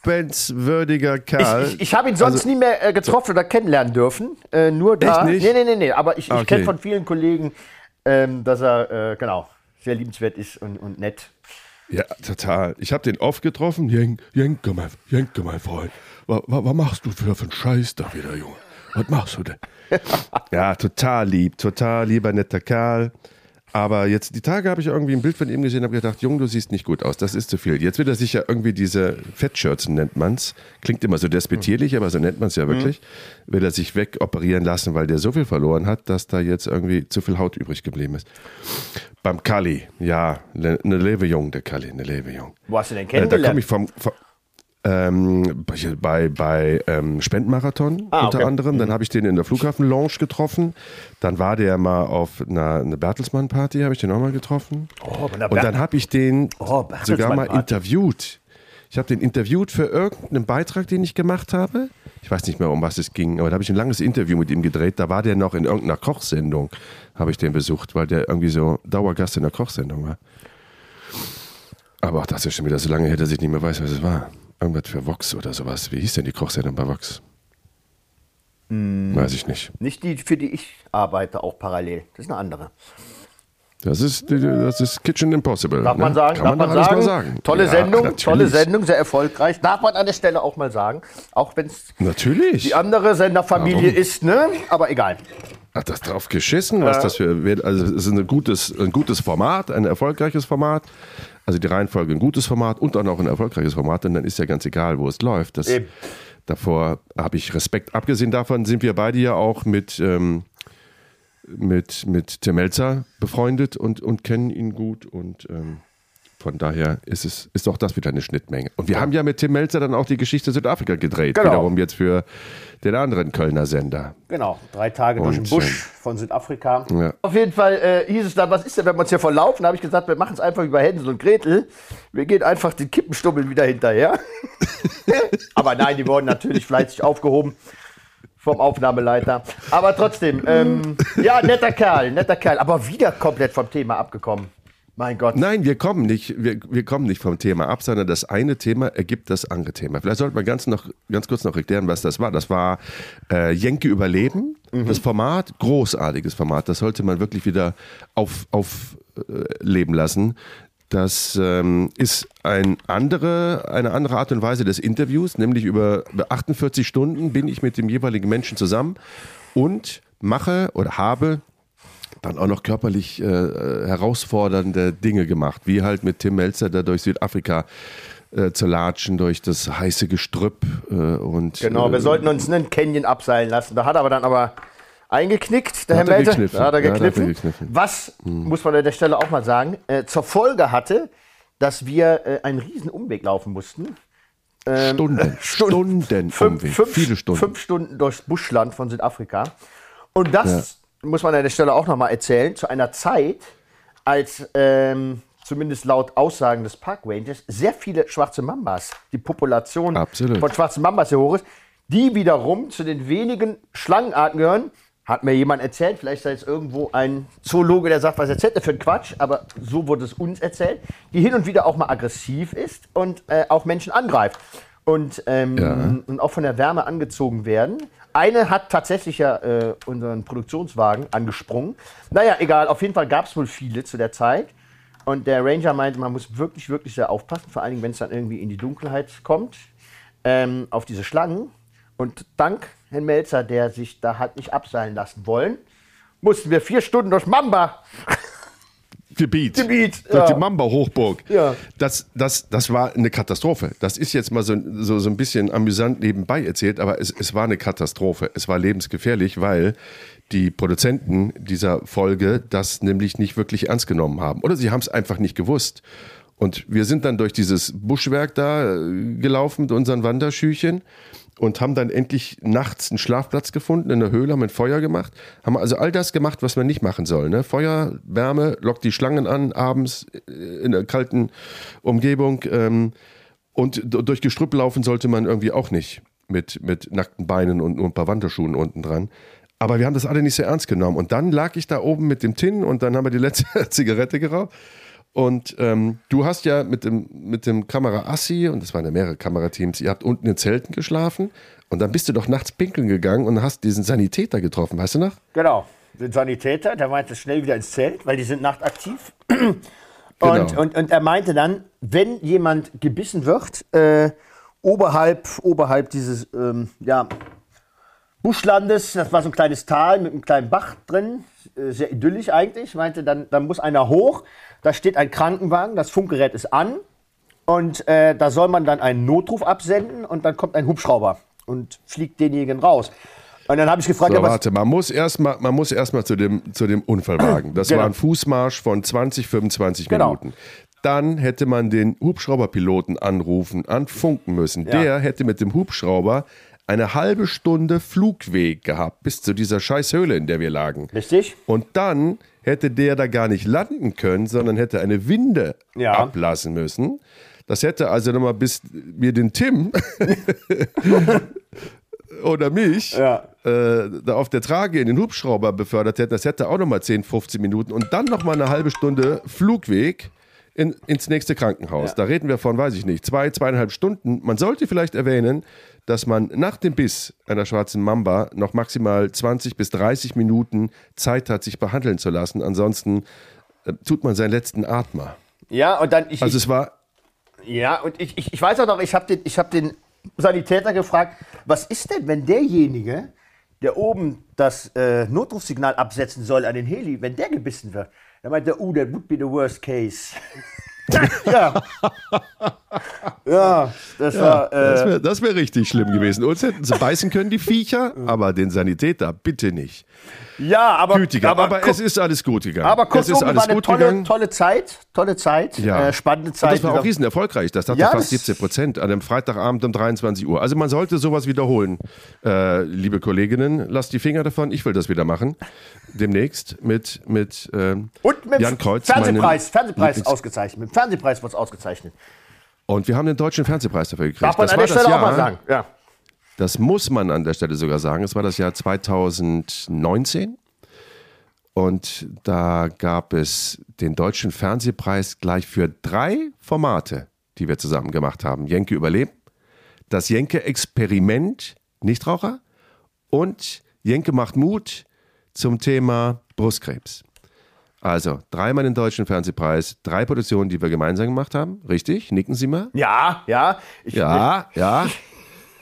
liebenswürdiger Kerl. ich, ich, ich habe ihn sonst nie mehr äh, getroffen oder kennenlernen dürfen. Äh, nur da. Also Echt nicht? Nee, nee, nee, nee. Aber ich, ich Okay. kenne von vielen Kollegen, ähm, dass er äh, genau sehr liebenswert ist und, und nett. Ja, total. Ich habe den oft getroffen. Jen, Jenke, mein, Jenke, mein Freund. Was, was, machst du für, für einen Scheiß da wieder, Junge? Was machst du denn? ja, total lieb, total lieber, netter Kerl. Aber jetzt, die Tage habe ich irgendwie ein Bild von ihm gesehen und habe gedacht, Junge, du siehst nicht gut aus, das ist zu viel. Jetzt wird er sich ja irgendwie diese Fettschürzen, nennt man's. Klingt immer so despektierlich, aber so nennt man es ja wirklich. Will er sich wegoperieren lassen, weil der so viel verloren hat, dass da jetzt irgendwie zu viel Haut übrig geblieben ist. Beim Kali, ja, eine ne Levejung, der Kali, eine Levejung. Wo hast du denn Äh, da komme kennengelernt? ich vom, vom ähm, bei, bei ähm, Spendenmarathon Ah, unter okay. anderem. Dann habe ich den in der Flughafen-Lounge getroffen. Dann war der mal auf einer, einer Bertelsmann-Party, habe ich den auch mal getroffen. Oh, Und dann habe ich den Oh, sogar mal interviewt. Ich habe den interviewt für irgendeinen Beitrag, den ich gemacht habe. Ich weiß nicht mehr, um was es ging, aber da habe ich ein langes Interview mit ihm gedreht. Da war der noch in irgendeiner Kochsendung, habe ich den besucht, weil der irgendwie so Dauergast in der Kochsendung war. Aber auch das ist schon wieder so lange her, dass ich nicht mehr weiß, was es war. Irgendwas für Vox oder sowas. Wie hieß denn die Kochsendung bei Vox? Hm. Weiß ich nicht. Nicht die, für die ich arbeite, auch parallel. Das ist eine andere. Das ist, das ist Kitchen Impossible. Darf ne? man sagen, Kann man darf man alles sagen. sagen. Tolle Ja, Sendung, natürlich. tolle Sendung, sehr erfolgreich. Darf man an der Stelle auch mal sagen. Auch wenn es die andere Senderfamilie Warum? ist, ne? Aber egal. Hat das drauf geschissen, was das für. Also, es ist ein gutes, ein gutes Format, ein erfolgreiches Format. Also, die Reihenfolge ein gutes Format und auch noch ein erfolgreiches Format, denn dann ist ja ganz egal, wo es läuft. Das, Eben. davor habe ich Respekt. Abgesehen davon sind wir beide ja auch mit, ähm, mit, mit Tim Melzer befreundet und, und kennen ihn gut und. Ähm, von daher ist es ist auch das wieder eine Schnittmenge. Und wir haben ja mit Tim Melzer dann auch die Geschichte Südafrika gedreht, Genau. wiederum jetzt für den anderen Kölner Sender. Genau, drei Tage durch den Busch von Südafrika. Ja. Auf jeden Fall äh, hieß es dann, was ist denn, wenn wir uns hier verlaufen? Da habe ich gesagt, wir machen es einfach wie bei Hänsel und Gretel. Wir gehen einfach den Kippenstummel wieder hinterher. Aber nein, die wurden natürlich fleißig aufgehoben vom Aufnahmeleiter. Aber trotzdem, ähm, ja, netter Kerl, netter Kerl. Aber wieder komplett vom Thema abgekommen. Mein Gott. Nein, wir kommen nicht, wir, wir kommen nicht vom Thema ab, sondern das eine Thema ergibt das andere Thema. Vielleicht sollte man ganz, noch, ganz kurz noch erklären, was das war. Das war äh, Jenke Überleben, das Format, großartiges Format. Das sollte man wirklich wieder aufleben auf, äh, leben lassen. Das ähm, ist ein andere, eine andere Art und Weise des Interviews, nämlich über 48 Stunden bin ich mit dem jeweiligen Menschen zusammen und mache oder habe dann auch noch körperlich äh, herausfordernde Dinge gemacht, wie halt mit Tim Melzer, der durch Südafrika äh, zu latschen, durch das heiße Gestrüpp äh, und Genau, wir äh, sollten uns einen Canyon abseilen lassen. Da hat er aber dann aber eingeknickt, der Herr er Melzer. Da hat er Ja, da hat gekniffen. Hm. Was, muss man an der Stelle auch mal sagen, äh, zur Folge hatte, dass wir äh, einen riesen Umweg laufen mussten. Stunden, Stunden, Fünf, Umweg, fünf, viele Stunden. fünf Stunden durchs Buschland von Südafrika. Und das muss man an der Stelle auch nochmal erzählen, zu einer Zeit, als ähm, zumindest laut Aussagen des Park Rangers sehr viele schwarze Mambas, die Population Absolut. von schwarzen Mambas sehr hoch ist, die wiederum zu den wenigen Schlangenarten gehören. Hat mir jemand erzählt, vielleicht sei es irgendwo ein Zoologe, der sagt, was erzählt er für einen Quatsch, aber so wurde es uns erzählt, die hin und wieder auch mal aggressiv ist und äh, auch Menschen angreift und, ähm, Ja. und auch von der Wärme angezogen werden. Eine hat tatsächlich ja äh, unseren Produktionswagen angesprungen. Naja, egal, auf jeden Fall gab es wohl viele zu der Zeit. Und der Ranger meinte, man muss wirklich, wirklich sehr aufpassen, vor allen Dingen, wenn es dann irgendwie in die Dunkelheit kommt, ähm, auf diese Schlangen. Und dank Herrn Melzer, der sich da hat nicht abseilen lassen wollen, mussten wir vier Stunden durch Mamba. Gebiet. Gebiet, Durch ja. die Mamba-Hochburg. Ja. Das, das, das war eine Katastrophe. Das ist jetzt mal so, so, so ein bisschen amüsant nebenbei erzählt, aber es, es war eine Katastrophe. Es war lebensgefährlich, weil die Produzenten dieser Folge das nämlich nicht wirklich ernst genommen haben. Oder sie haben es einfach nicht gewusst. Und wir sind dann durch dieses Buschwerk da äh, gelaufen mit unseren Wanderschüchen und haben dann endlich nachts einen Schlafplatz gefunden in der Höhle, haben ein Feuer gemacht, haben also all das gemacht, was man nicht machen soll. Ne? Feuer, Wärme, lockt die Schlangen an, abends äh, in der kalten Umgebung. Ähm, und durch Gestrüpp laufen sollte man irgendwie auch nicht mit, mit nackten Beinen und nur ein paar Wanderschuhen unten dran. Aber wir haben das alle nicht so ernst genommen. Und dann lag ich da oben mit dem Tin und dann haben wir die letzte Zigarette geraucht. Und ähm, du hast ja mit dem, mit dem Kamera-Assi, und das waren ja mehrere Kamerateams, ihr habt unten in Zelten geschlafen und dann bist du doch nachts pinkeln gegangen und hast diesen Sanitäter getroffen, weißt du noch? Genau, den Sanitäter, der meinte schnell wieder ins Zelt, weil die sind nachtaktiv. Und, Genau. und, und er meinte dann, wenn jemand gebissen wird, äh, oberhalb, oberhalb dieses ähm, ja, Buschlandes, das war so ein kleines Tal mit einem kleinen Bach drin, äh, sehr idyllisch eigentlich, meinte, dann, dann muss einer hoch, da steht ein Krankenwagen, das Funkgerät ist an und äh, da soll man dann einen Notruf absenden und dann kommt ein Hubschrauber und fliegt denjenigen raus. Und dann habe ich gefragt, So, ja, was, warte, man muss erstmal man muss erst mal zu dem, zu dem Unfallwagen. Das Genau. war ein Fußmarsch von 20, 25 Genau. Minuten. Dann hätte man den Hubschrauberpiloten anrufen, anfunken müssen. Ja. Der hätte mit dem Hubschrauber eine halbe Stunde Flugweg gehabt bis zu dieser Scheißhöhle, in der wir lagen. Richtig? Und dann hätte der da gar nicht landen können, sondern hätte eine Winde Ja. ablassen müssen. Das hätte also nochmal bis wir den Tim oder mich Ja. äh, da auf der Trage in den Hubschrauber befördert hätten, das hätte auch nochmal 10, 15 Minuten und dann nochmal eine halbe Stunde Flugweg in, ins nächste Krankenhaus. Ja. Da reden wir von, weiß ich nicht, zwei, zweieinhalb Stunden. Man sollte vielleicht erwähnen, dass man nach dem Biss einer schwarzen Mamba noch maximal 20 bis 30 Minuten Zeit hat, sich behandeln zu lassen. Ansonsten äh, tut man seinen letzten Atmer. Ja, und dann ich, Also es war ja, und ich, ich, ich weiß auch noch, ich habe den, ich hab den Sanitäter gefragt, was ist denn, wenn derjenige, der oben das äh, Notrufsignal absetzen soll an den Heli, wenn der gebissen wird? Da meinte er, uh, that would be the worst case. ja. ja, das war. Das Äh, wäre das wär richtig schlimm gewesen. Uns hätten sie beißen können, die Viecher, aber den Sanitäter bitte nicht. Ja, aber. Gütiger, aber, gu- es ist alles gut gegangen. aber es kurzum, ist war alles eine gut tolle, gegangen. tolle Zeit. Tolle Zeit. Ja. Äh, spannende Und Zeit. das war auch riesen erfolgreich. Das hatte Ja, fast das- 17 Prozent an einem Freitagabend um 23 Uhr. Also man sollte sowas wiederholen. Äh, liebe Kolleginnen, lasst die Finger davon. Ich will das wieder machen. Demnächst mit, mit ähm, Und mit Jan Kreuz. Fernsehpreis, Fernsehpreis Lieblings- ausgezeichnet. Mit dem Fernsehpreis wurde es ausgezeichnet. Und wir haben den deutschen Fernsehpreis dafür gekriegt. Darf man das an war der Stelle Jahr, auch mal sagen. Ja. Das muss man an der Stelle sogar sagen. Es war das Jahr 2019. Und da gab es den Deutschen Fernsehpreis gleich für drei Formate, die wir zusammen gemacht haben. Jenke überleben, das Jenke Experiment Nichtraucher und Jenke macht Mut zum Thema Brustkrebs. Also, dreimal den Deutschen Fernsehpreis, drei Produktionen, die wir gemeinsam gemacht haben. Richtig? Nicken Sie mal? Ja, ja. Ich, Ja, ja.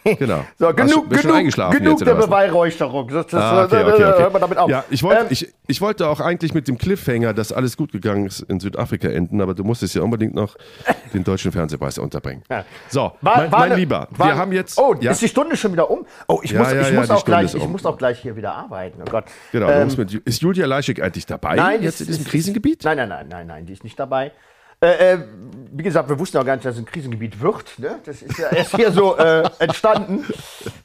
Genau. So, Hast genug, du- bist schon genug, eingeschlafen genug jetzt, der? Beweihräucherung. Das, das, Ah, okay, äh, okay, okay. Hört man damit auf. Ja, ich wollte, Ähm, ich, ich wollte auch eigentlich mit dem Cliffhanger, dass alles gut gegangen ist, in Südafrika enden, aber du musstest ja unbedingt noch den deutschen Fernsehpreis unterbringen. Ja. So, war- mein, war mein Lieber, war- wir haben jetzt. Oh, ja, ist die Stunde schon wieder um? Oh, ich Ja, muss, ich muss auch gleich, ich um. muss auch gleich hier wieder arbeiten. Oh Gott. genau, Ähm, mit, ist Julia Leischig eigentlich dabei Nein, jetzt ist- in diesem Krisengebiet? Nein, nein, nein, nein, nein, die ist nicht dabei. Äh, äh, wie gesagt, wir wussten auch gar nicht, dass es ein Krisengebiet wird. Ne? Das ist ja erst hier so äh, entstanden.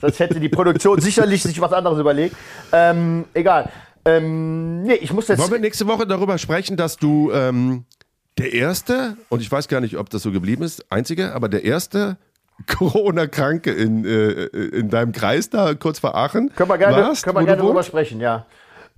Sonst hätte die Produktion sicherlich sich was anderes überlegt. Ähm, egal. Ähm, nee, ich muss jetzt. Wollen wir nächste Woche darüber sprechen, dass du ähm, der Erste, und ich weiß gar nicht, ob das so geblieben ist, Einzige, aber der Erste Corona-Kranke in, äh, in deinem Kreis da kurz vor Aachen können wir gerne, warst, können wir gerne drüber sprechen, ja.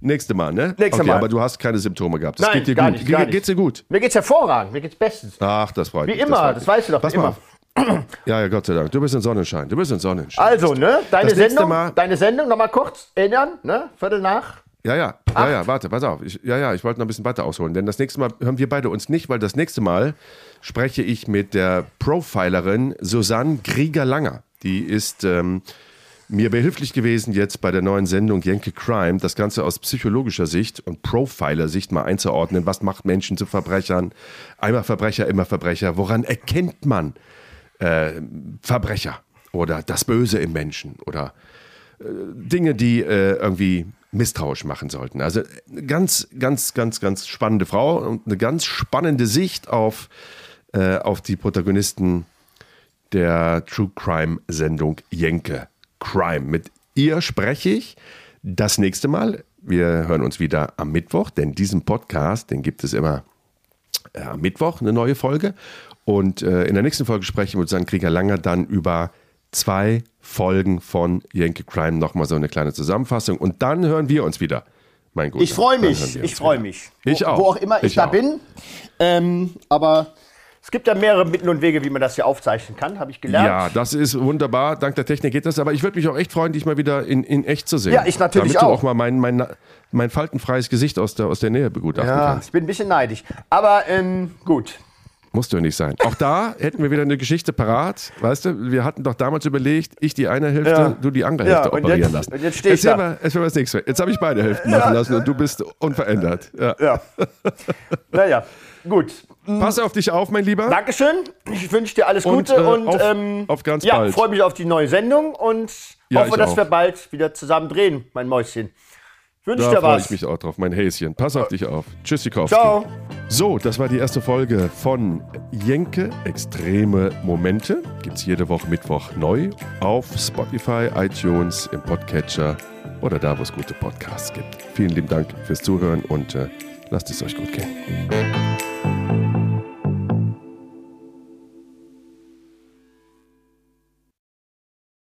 Nächste Mal, ne? Nächste okay, Mal. aber du hast keine Symptome gehabt. Das Nein, geht dir gar gut. nicht, gar nicht. Geht's dir gut? Mir geht's hervorragend, mir geht's bestens. Ach, das freut Wie mich. immer, freut das mich. weißt du doch, Pass immer. mal. Ja, ja, Gott sei Dank. Du bist ein Sonnenschein. Du bist ein Sonnenschein. Also, ne, deine Das Sendung, Mal- deine Sendung nochmal kurz erinnern, ne, Viertel nach. Ja, ja, ja, ja, warte, pass auf. Ich, ja, ja, ich wollte noch ein bisschen weiter ausholen, denn das nächste Mal hören wir beide uns nicht, weil das nächste Mal spreche ich mit der Profilerin Susanne Krieger-Langer. Die ist ähm, mir behilflich gewesen, jetzt bei der neuen Sendung Jenke Crime, das Ganze aus psychologischer Sicht und Profiler-Sicht mal einzuordnen. Was macht Menschen zu Verbrechern? Einmal Verbrecher, immer Verbrecher. Woran erkennt man äh, Verbrecher oder das Böse im Menschen oder Dinge, die äh, irgendwie misstrauisch machen sollten. Also ganz, ganz, ganz, ganz spannende Frau und eine ganz spannende Sicht auf, äh, auf die Protagonisten der True Crime Sendung Jenke Crime. Mit ihr spreche ich das nächste Mal. Wir hören uns wieder am Mittwoch, denn diesen Podcast, den gibt es immer äh, am Mittwoch eine neue Folge. Und äh, in der nächsten Folge sprechen wir mit Susanne Krieger-Langer dann über zwei Folgen von Yankee Crime. Nochmal so eine kleine Zusammenfassung. Und dann hören wir uns wieder. Mein Guter. Ich freue mich, ich freue mich. Ich wo, auch. Wo auch immer ich, Ich da auch. bin. Ähm, aber es gibt ja mehrere Mittel und Wege, wie man das hier aufzeichnen kann, habe ich gelernt. Ja, das ist wunderbar. Dank der Technik geht das. Aber ich würde mich auch echt freuen, dich mal wieder in, in echt zu sehen. Ja, ich natürlich Damit du auch. auch mal mein, mein, mein faltenfreies Gesicht aus der, aus der Nähe begutachten Ja, kannst. ich bin ein bisschen neidisch. Aber ähm, gut. Musst du ja nicht sein. Auch da hätten wir wieder eine Geschichte parat. Weißt du, wir hatten doch damals überlegt, ich die eine Hälfte, Ja. du die andere Ja, Hälfte und operieren jetzt- lassen. und jetzt steh ich da. mal, mal das nächste. Jetzt habe ich beide Hälften machen lassen und du bist unverändert. Ja. Ja. naja, gut. Pass auf dich auf, mein Lieber. Dankeschön. Ich wünsche dir alles Und, Gute äh, und auf- ähm, auf ganz ja, freue mich auf die neue Sendung und Ja, hoffe, dass auch. wir bald wieder zusammen drehen, mein Mäuschen. Wünsche Da dir freue was. ich mich auch drauf, mein Häschen. Pass auf dich auf. Tschüssikowski. Ciao. So, das war die erste Folge von Jenke Extreme Momente. Gibt's jede Woche Mittwoch neu auf Spotify, iTunes, im Podcatcher oder da, wo es gute Podcasts gibt. Vielen lieben Dank fürs Zuhören und äh, lasst es euch gut gehen.